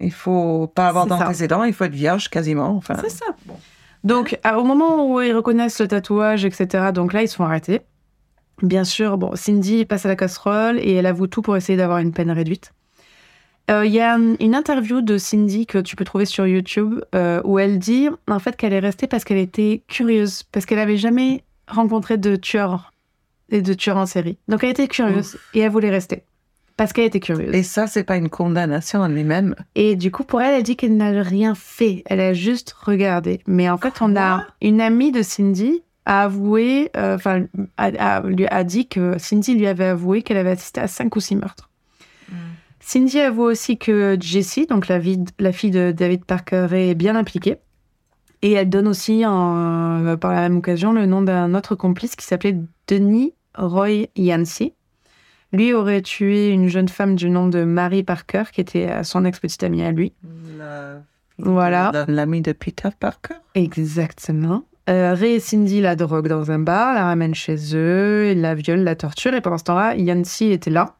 il faut pas avoir d'antécédents. Il faut être vierge quasiment. Enfin, C'est ça. Donc, à- au moment où ils reconnaissent le tatouage, etc., donc là, ils se font arrêter. Bien sûr, bon, Cindy passe à la casserole et elle avoue tout pour essayer d'avoir une peine réduite. Euh, Il y a un- une interview de Cindy que tu peux trouver sur YouTube euh, où elle dit en fait qu'elle est restée parce qu'elle était curieuse, parce qu'elle n'avait jamais rencontré de tueurs et de tueurs en série. Donc elle était curieuse et elle voulait rester parce qu'elle était curieuse. Et ça, c'est pas une condamnation en lui-même. Et du coup, pour elle, elle dit qu'elle n'a rien fait. Elle a juste regardé. Mais en fait, on a une amie de Cindy a avoué, euh, enfin, a, a- lui a dit que Cindy lui avait avoué qu'elle avait assisté à cinq ou six meurtres. Cindy avoue aussi que Jessie, donc la, vie- la fille de David Parker, est bien impliquée. Et elle donne aussi, en- euh, par la même occasion, le nom d'un autre complice qui s'appelait Denis Roy Yancey. Lui aurait tué une jeune femme du nom de Mary Parker, qui était euh, son ex-petite amie à lui. La- Voilà. la- L'ami de Peter Parker? Exactement. Euh, Ray et Cindy la droguent dans un bar, la ramènent chez eux, la violent, la torturent. Et pendant ce temps-là, Yancy était là.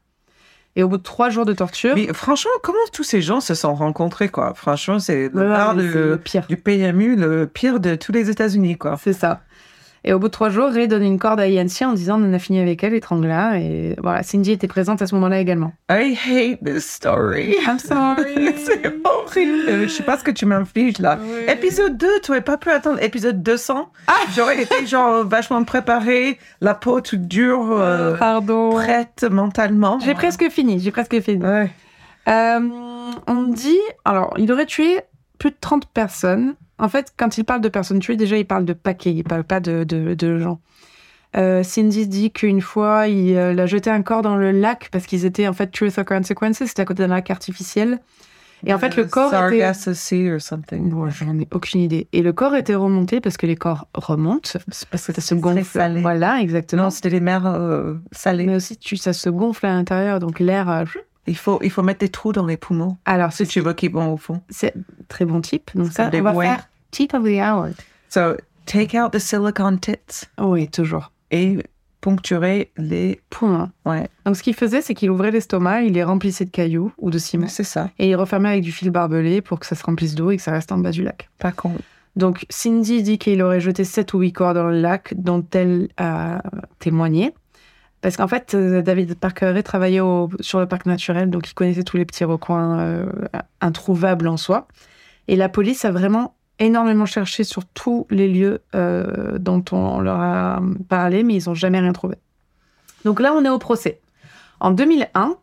Et au bout de trois jours de torture, Mais franchement, comment tous ces gens se sont rencontrés, quoi? Franchement, c'est le Ouais, bar mais de- c'est le pire. du PMU, le pire de tous les États-Unis, quoi. C'est ça. Et au bout de trois jours, Ray donne une corde à Yancy en disant on a fini avec elle, étrangla. Et voilà, Cindy était présente à ce moment-là également. I hate this story. I'm sorry. c'est horrible. Euh, Je sais pas ce que tu m'infliges là. Épisode 2, tu aurais pas pu attendre épisode 200 J'aurais été genre vachement préparée, la peau toute dure, euh, Pardon. prête mentalement. J'ai presque fini, j'ai presque fini. Ouais. Euh, on dit, alors, il aurait tué plus de 30 personnes. En fait, quand il parle de personnes tuées, déjà, il parle de paquets, il parle pas de, de, de gens. Euh, Cindy dit qu'une fois, il euh, a jeté un corps dans le lac parce qu'ils étaient en fait Truth or Consequences, c'était à côté d'un lac artificiel. Et en fait, le corps était... Sargasso Sea or something. Bon, j'en ai aucune idée. Et le corps était remonté parce que les corps remontent, c'est parce que ça se gonfle. salé. Voilà, exactement. Non, c'était les mers euh, salées. Mais aussi, tu, ça se gonfle à l'intérieur, donc l'air. Il faut, il faut mettre des trous dans les poumons Alors, si tu veux qu'ils vont au fond. c'est très bon type. Donc ça, on va bouées. faire tip of the hour. So, take out the silicone tits Oui, toujours. et poncturer les. Point. Ouais, Donc ce qu'il faisait, c'est qu'il ouvrait l'estomac, il les remplissait de cailloux ou de ciment, c'est ça. et il refermait avec du fil barbelé pour que ça se remplisse d'eau et que ça reste en bas du lac. Pas con. Donc Cindy dit qu'il aurait jeté sept ou huit corps dans le lac dont elle a témoigné. Parce qu'en fait, euh, David Parker travaillait sur le parc naturel, donc il connaissait tous les petits recoins euh, introuvables en soi. Et la police a vraiment énormément cherché sur tous les lieux euh, dont on leur a parlé, mais ils n'ont jamais rien trouvé. Donc là, on est au procès. En 2001,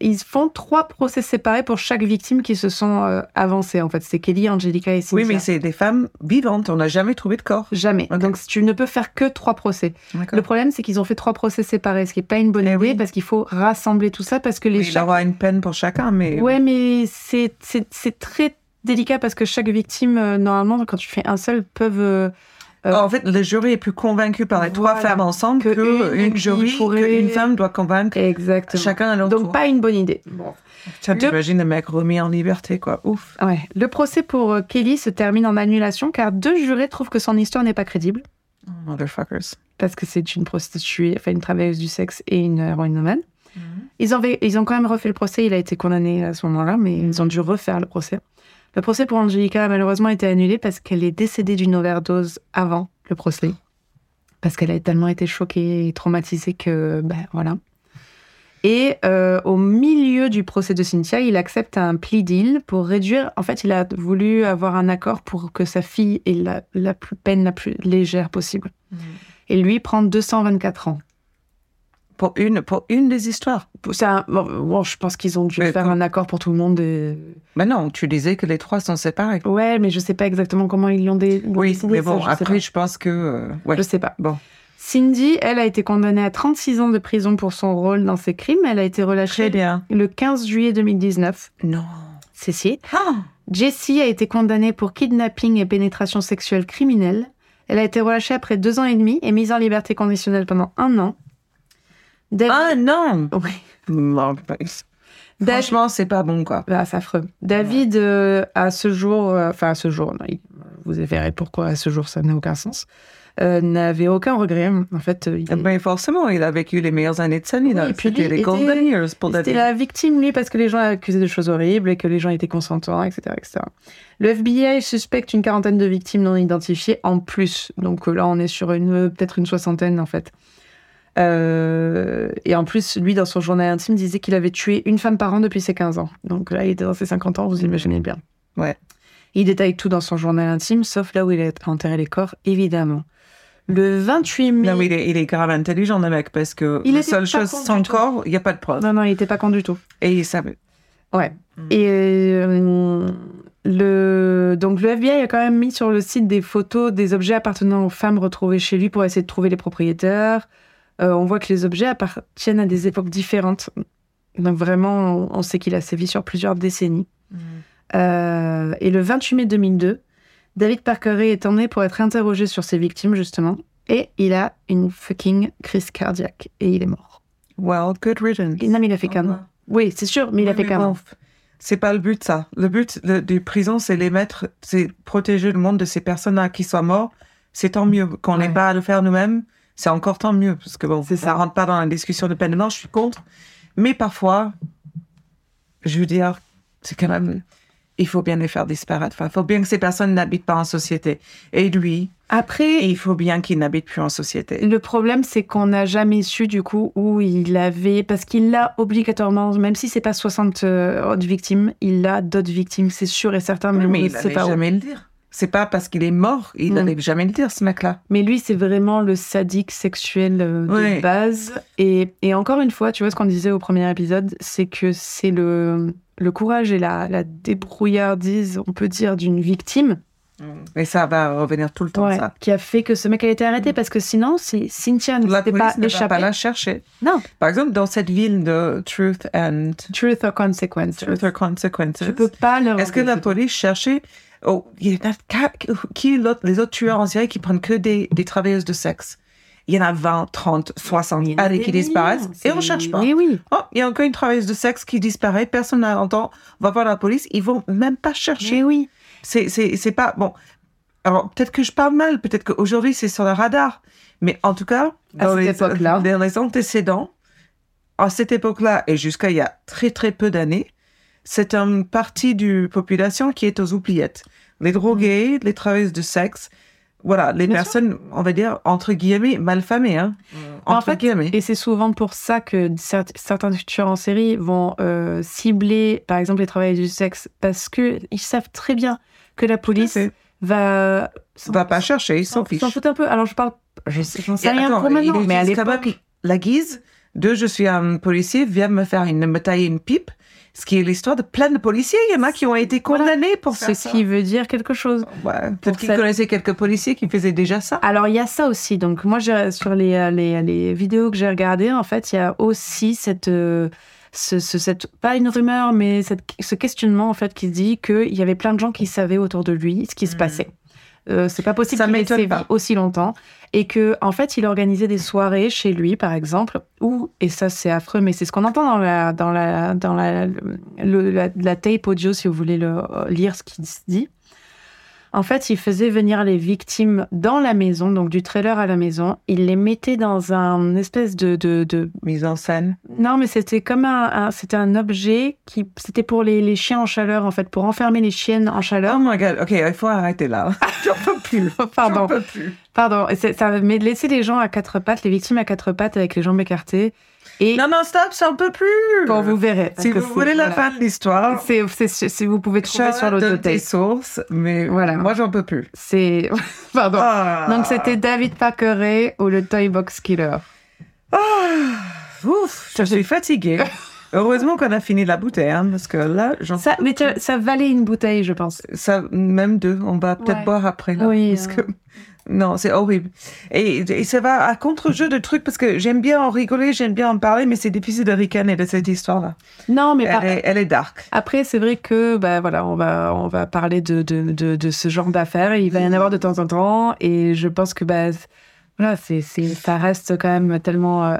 ils font trois procès séparés pour chaque victime qui se sont euh, avancés. En fait, c'est Kelly, Angelica et Cynthia. Oui, mais c'est des femmes vivantes. On n'a jamais trouvé de corps. Jamais. Donc, tu ne peux faire que trois procès. Le problème, c'est qu'ils ont fait trois procès séparés, ce qui n'est pas une bonne Eh idée oui. parce qu'il faut rassembler tout ça parce que les Il y aura une peine pour chacun, mais. Ouais, mais c'est c'est- c'est très délicat parce que chaque victime, euh, normalement, quand tu fais un seul, peuvent. euh, euh, En fait, le jury est plus convaincu par les trois femmes ensemble Que que, une- une jury, il faudrait- qu'une femme doit convaincre Exactement. chacun à leur Donc, tour. pas une bonne idée. Tiens, Le- T'imagines le mec remis en liberté, quoi. Ouf. Ouais. Le procès pour euh, Kelly se termine en annulation car deux jurés trouvent que son histoire n'est pas crédible Motherfuckers. parce que c'est une prostituée, enfin une travailleuse du sexe et une héroïnomane. Ils ont, ils ont quand même refait le procès, il a été condamné à ce moment-là, mais ils ont dû refaire le procès. Le procès pour Angelica a malheureusement été annulé parce qu'elle est décédée d'une overdose avant le procès. Parce qu'elle a tellement été choquée et traumatisée que, ben voilà. Et euh, au milieu du procès de Cynthia, il accepte un plea deal pour réduire. En fait, il a voulu avoir un accord pour que sa fille ait la, la plus peine la plus légère possible. Et lui prend 224 ans. Pour une, pour une des histoires. C'est un- bon, bon, je pense qu'ils ont dû Mais faire un accord pour tout le monde. et- Mais non, tu disais que les trois sont séparés. Ouais, mais je sais pas exactement comment ils l'ont dé... Oui, décidé, mais ça, bon, je après, je pense que. euh, ouais. Je sais pas. Bon. Cindy, elle a été condamnée à 36 ans de prison pour son rôle dans ces crimes. Elle a été relâchée Très bien. le 15 juillet 2019. Non. Cécile. Ah Jessie a été condamnée pour kidnapping et pénétration sexuelle criminelle. Elle a été relâchée après deux ans et demi et mise en liberté conditionnelle pendant un an. David... Ah non Oui. Non, David- Franchement, c'est pas bon, quoi. Ah, c'est affreux. David, euh, à ce jour, euh, enfin à ce jour, non, il- vous verrez pourquoi à ce jour ça n'a aucun sens, euh, n'avait aucun regret. En fait, il, Mais forcément, il a vécu les meilleures années de sa vie. Oui, C'était les golden était- years pour c'était David. la victime, lui, parce que les gens accusaient de choses horribles et que les gens étaient consentants, etc. etc. Le FBI suspecte une quarantaine de victimes non identifiées en plus. Donc là, on est sur une peut-être une soixantaine, en fait. Euh, et en plus, lui, dans son journal intime, disait qu'il avait tué une femme par an depuis ses 15 ans. Donc là, il était dans ses 50 ans, vous imaginez bien. Ouais. Il détaille tout dans son journal intime, sauf là où il a enterré les corps, évidemment. Le 28 mai... Non, mais il est, il est grave intelligent, le mec, parce que Il la seule chose, sans corps, il n'y a pas de preuve. Non, non, il était pas con du tout. Et il savait. Ouais. Mm. Et euh, le donc le FBI a quand même mis sur le site des photos des objets appartenant aux femmes retrouvées chez lui pour essayer de trouver les propriétaires. Euh, on voit que les objets appartiennent à des époques différentes. Donc vraiment, on- on sait qu'il a sévi sur plusieurs décennies. Euh, et le 28 mai 2002, David Parker est emmené pour être interrogé sur ses victimes justement, et il a une fucking crise cardiaque et il est mort. Well, good riddance. Non mais il a fait qu'un an. Oui, c'est sûr, mais il a fait qu'un C'est pas le but, ça. Le but de- des prisons, c'est les mettre, c'est protéger le monde de ces personnes-là qui soient mortes. C'est tant mieux. Qu'on n'ait Ouais. pas à le faire nous-mêmes, c'est encore tant mieux. Parce que bon, ça. rentre pas dans la discussion de peine de mort, je suis contre. Mais parfois, je veux dire, c'est quand même, il faut bien les faire disparaître. Enfin, il faut bien que ces personnes n'habitent pas en société. Et lui, Après, il faut bien qu'il n'habite plus en société. Le problème, c'est qu'on n'a jamais su du coup où il avait, parce qu'il a obligatoirement, même si c'est pas 60 euh, autres victimes, il a d'autres victimes, c'est sûr et certain, mais, mais on ne il sait pas où. jamais le dire. C'est pas parce qu'il est mort, il n'allait jamais le dire, ce mec-là. Mais lui, c'est vraiment le sadique sexuel euh, de Ouais. base. Et, et encore une fois, tu vois ce qu'on disait au premier épisode, c'est que c'est le le courage et la, la débrouillardise, on peut dire, d'une victime. Et ça va revenir tout le temps, Ouais, ça. qui a fait que ce mec a été arrêté parce que sinon, si Cynthia ne s'était pas ne va pas échappée. la chercher. Non, Par exemple, dans cette ville de Truth and truth or consequence. Truth or Consequences, Tu peux pas le. est-ce que la police cherchait oh, il y en a qui l'autre- les autres tueurs en série qui prennent que des, des travailleuses de sexe Il y en a 20, 30, 60 Il y en a allez, des qui disparaissent et on cherche pas. Oui, oui. Oh, il y a encore une travailleuse de sexe qui disparaît, personne n'entend, on va voir la police, ils vont même pas chercher. Mais oui. C'est, c'est, c'est pas bon. Alors peut-être que je parle mal, peut-être qu'aujourd'hui c'est sur le radar, mais en tout cas, À dans cette les, époque-là. dans les antécédents, à cette époque-là et jusqu'à il y a très très peu d'années, c'est une partie du population qui est aux oubliettes. Les drogués, les travailleuses de sexe, voilà, les Bien personnes, on va dire entre guillemets malfamées, hein, En entre fait, guillemets. Et c'est souvent pour ça que cer- certains tueurs en série vont euh, cibler, par exemple, les travailleurs du sexe, parce que ils savent très bien que la police va va pas chercher, ils s'en fichent. s'en fout un peu. Alors je parle, je sais, j'en sais rien attends, pour maintenant, mais à l'époque, la guise de je suis un policier, viens me faire une, me tailler une pipe. Ce qui est l'histoire de plein de policiers. Il y en a qui ont été Voilà. condamnés pour c'est faire ce ça. qui veut dire quelque chose. Ouais, pour Peut-être qu'ils ça- connaissaient quelques policiers qui faisaient déjà ça. Alors il y a ça aussi. Donc moi, sur les, euh, les, les vidéos que j'ai regardées, en fait, il y a aussi cette, euh, ce, ce- cette pas une rumeur, mais cette, ce questionnement en fait qui se dit qu'il y avait plein de gens qui savaient autour de lui ce qui se Mhm. passait. Euh, c'est pas possible Ça qu'il ait aussi longtemps et que en fait il organisait des soirées chez lui par exemple où et ça c'est affreux mais c'est ce qu'on entend dans la dans la dans la, la, tape audio si vous voulez le, euh, lire ce qui se dit en fait, il faisait venir les victimes dans la maison, donc du trailer à la maison. Il les mettait dans un espèce de, de, de... Mise en scène. non, mais c'était comme un, un- c'était un objet qui, c'était pour les, les chiens en chaleur en fait, pour enfermer les chiennes en Oh chaleur. my god, ok, il faut arrêter là. J'en peux plus. Pardon, peux plus. pardon. Et Ça mais laisser les gens à quatre pattes, les victimes à quatre pattes avec les jambes écartées. Et Non, non, stop, j'en peux plus. bon, vous verrez. si vous voulez la voilà. fin de l'histoire, c'est, c'est- vous pouvez trouver sur l'autotape. sources, mais Voilà. moi j'en peux plus. C'est, pardon. Ah. Donc c'était David Packeray ou le Toy Box Killer. Ah, ouf, je suis fatiguée. Heureusement qu'on a fini la bouteille, hein, parce que là, j'en Ça, mais ça valait une bouteille, je pense. ça, même deux, on va peut-être Ouais. boire après. Là, Oui, parce hein. que... Non, c'est horrible. Et, et ça va à contre-jeu de trucs, parce que j'aime bien en rigoler, j'aime bien en parler, mais c'est difficile de ricaner de cette histoire-là. Non, mais par- Elle, est, elle est dark. après, c'est vrai que bah, voilà, on, va, on va parler de, de, de, de ce genre d'affaires. Il va y en avoir de temps en temps. Et je pense que bah, voilà, c'est, ça reste quand même tellement euh,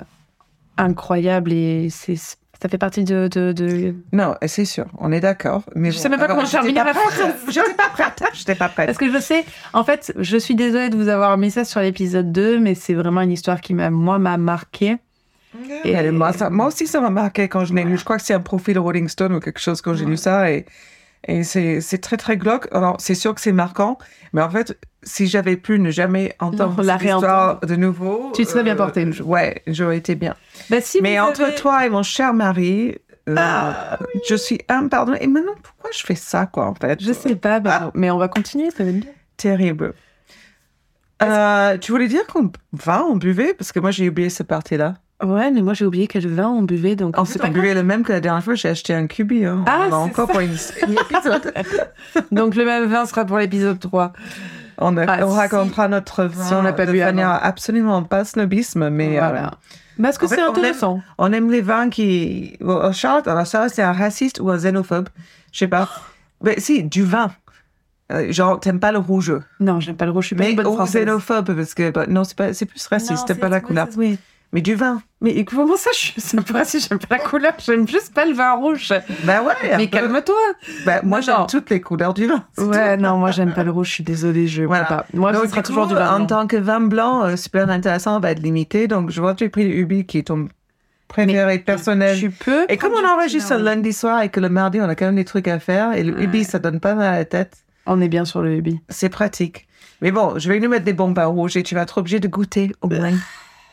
incroyable. Et c'est, ça fait partie de. de, de- Non, c'est sûr, on est d'accord. Mais Je bon, sais même pas comment terminer prête. phrase. J'étais pas prête. J'étais pas prête. Parce que je sais, en fait, je suis désolée de vous avoir mis ça sur l'épisode 2, mais c'est vraiment une histoire qui, m'a, moi, m'a marqué. Et elle- moi, ça- moi aussi, ça m'a marqué quand je l'ai lu. Je crois que c'est un profil Rolling Stone ou quelque chose quand j'ai lu ça. Et, et c'est très, très glauque. Alors, c'est sûr que c'est marquant. Mais en fait, si j'avais pu ne jamais entendre la cette histoire de nouveau... euh, Tu te serais bien porté une jour. Ouais, j'aurais été bien. Bah, si mais entre avez- toi et mon cher mari, euh, Ah, je suis impardonnée. Et maintenant, pourquoi je fais ça, quoi, en fait? Je sais pas, bah, Ah. mais on va continuer, ça va être bien. Terrible. Euh, tu voulais dire qu'on vin, on buvait Parce que moi, j'ai oublié cette partie-là. Ouais, mais moi j'ai oublié quel vin on buvait, donc pas on buvait le même que la dernière fois, j'ai acheté un cubi. Hein. Ah, on a encore ça. pour une, une épisode. Donc le même vin sera pour l'épisode 3. On, a- Ah, on si- racontera notre vin si on n'a pas de bu manière avant. absolument pas snobisme, mais euh, voilà. Parce que c'est on aime- intéressant. on aime les vins qui... Bon, Charlotte, alors ça, c'est un raciste ou un xénophobe? Je sais pas. Mais si, du vin. Euh, genre, t'aimes pas le rouge. Non, j'aime pas le rouge, je suis pas Mais une bonne ou française. xénophobe, parce que bah, non, c'est pas- c'est plus raciste, t'aimes pas la couleur. Oui. Mais du vin. Mais comment ça, je un peu raciste, j'aime pas la couleur, j'aime juste pas le vin rouge. Ben ouais. Mais calme-toi. Ben, moi, j'aime toutes les couleurs du vin. Ouais, non, moi j'aime pas le rouge, je suis désolée, je Voilà. pas. Moi, Donc, ce sera toujours du vin. En blanc. tant que vin blanc, euh, super intéressant, va être limité. Donc, je vois que j'ai pris le Ubi qui est ton préféré personnel. Tu peux. Et comme on enregistre le lundi soir et que le mardi, on a quand même des trucs à faire, et le Ouais. Ubi, ça donne pas mal à la tête, On est bien sur le Ubi. c'est pratique. Mais bon, je vais nous mettre des bons pains rouges et tu vas être obligé de goûter au moins.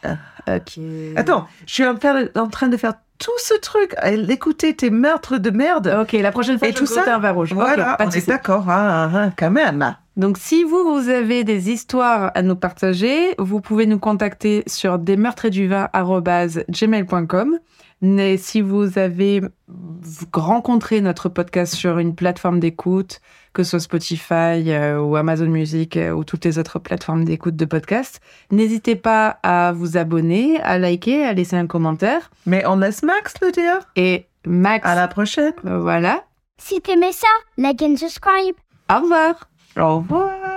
Ok. Attends, je suis en, faire- en train de faire tout ce truc, écouter tes meurtres de merde. Ok, la prochaine fois, Et je tout ça, un vin rouge. Voilà, pas on est d'accord, hein, hein, quand même. Donc, si vous, vous avez des histoires à nous partager, vous pouvez nous contacter sur desmeurtresduvin.gmail.com. Mais si vous avez rencontré notre podcast sur une plateforme d'écoute, que ce soit Spotify euh, ou Amazon Music euh, ou toutes les autres plateformes d'écoute de podcast, n'hésitez pas à vous abonner, à liker, à laisser un commentaire. Mais on laisse Max le dire. Et Max. À la prochaine. Voilà. Si t'aimais ça, like and subscribe. Au revoir. Au revoir.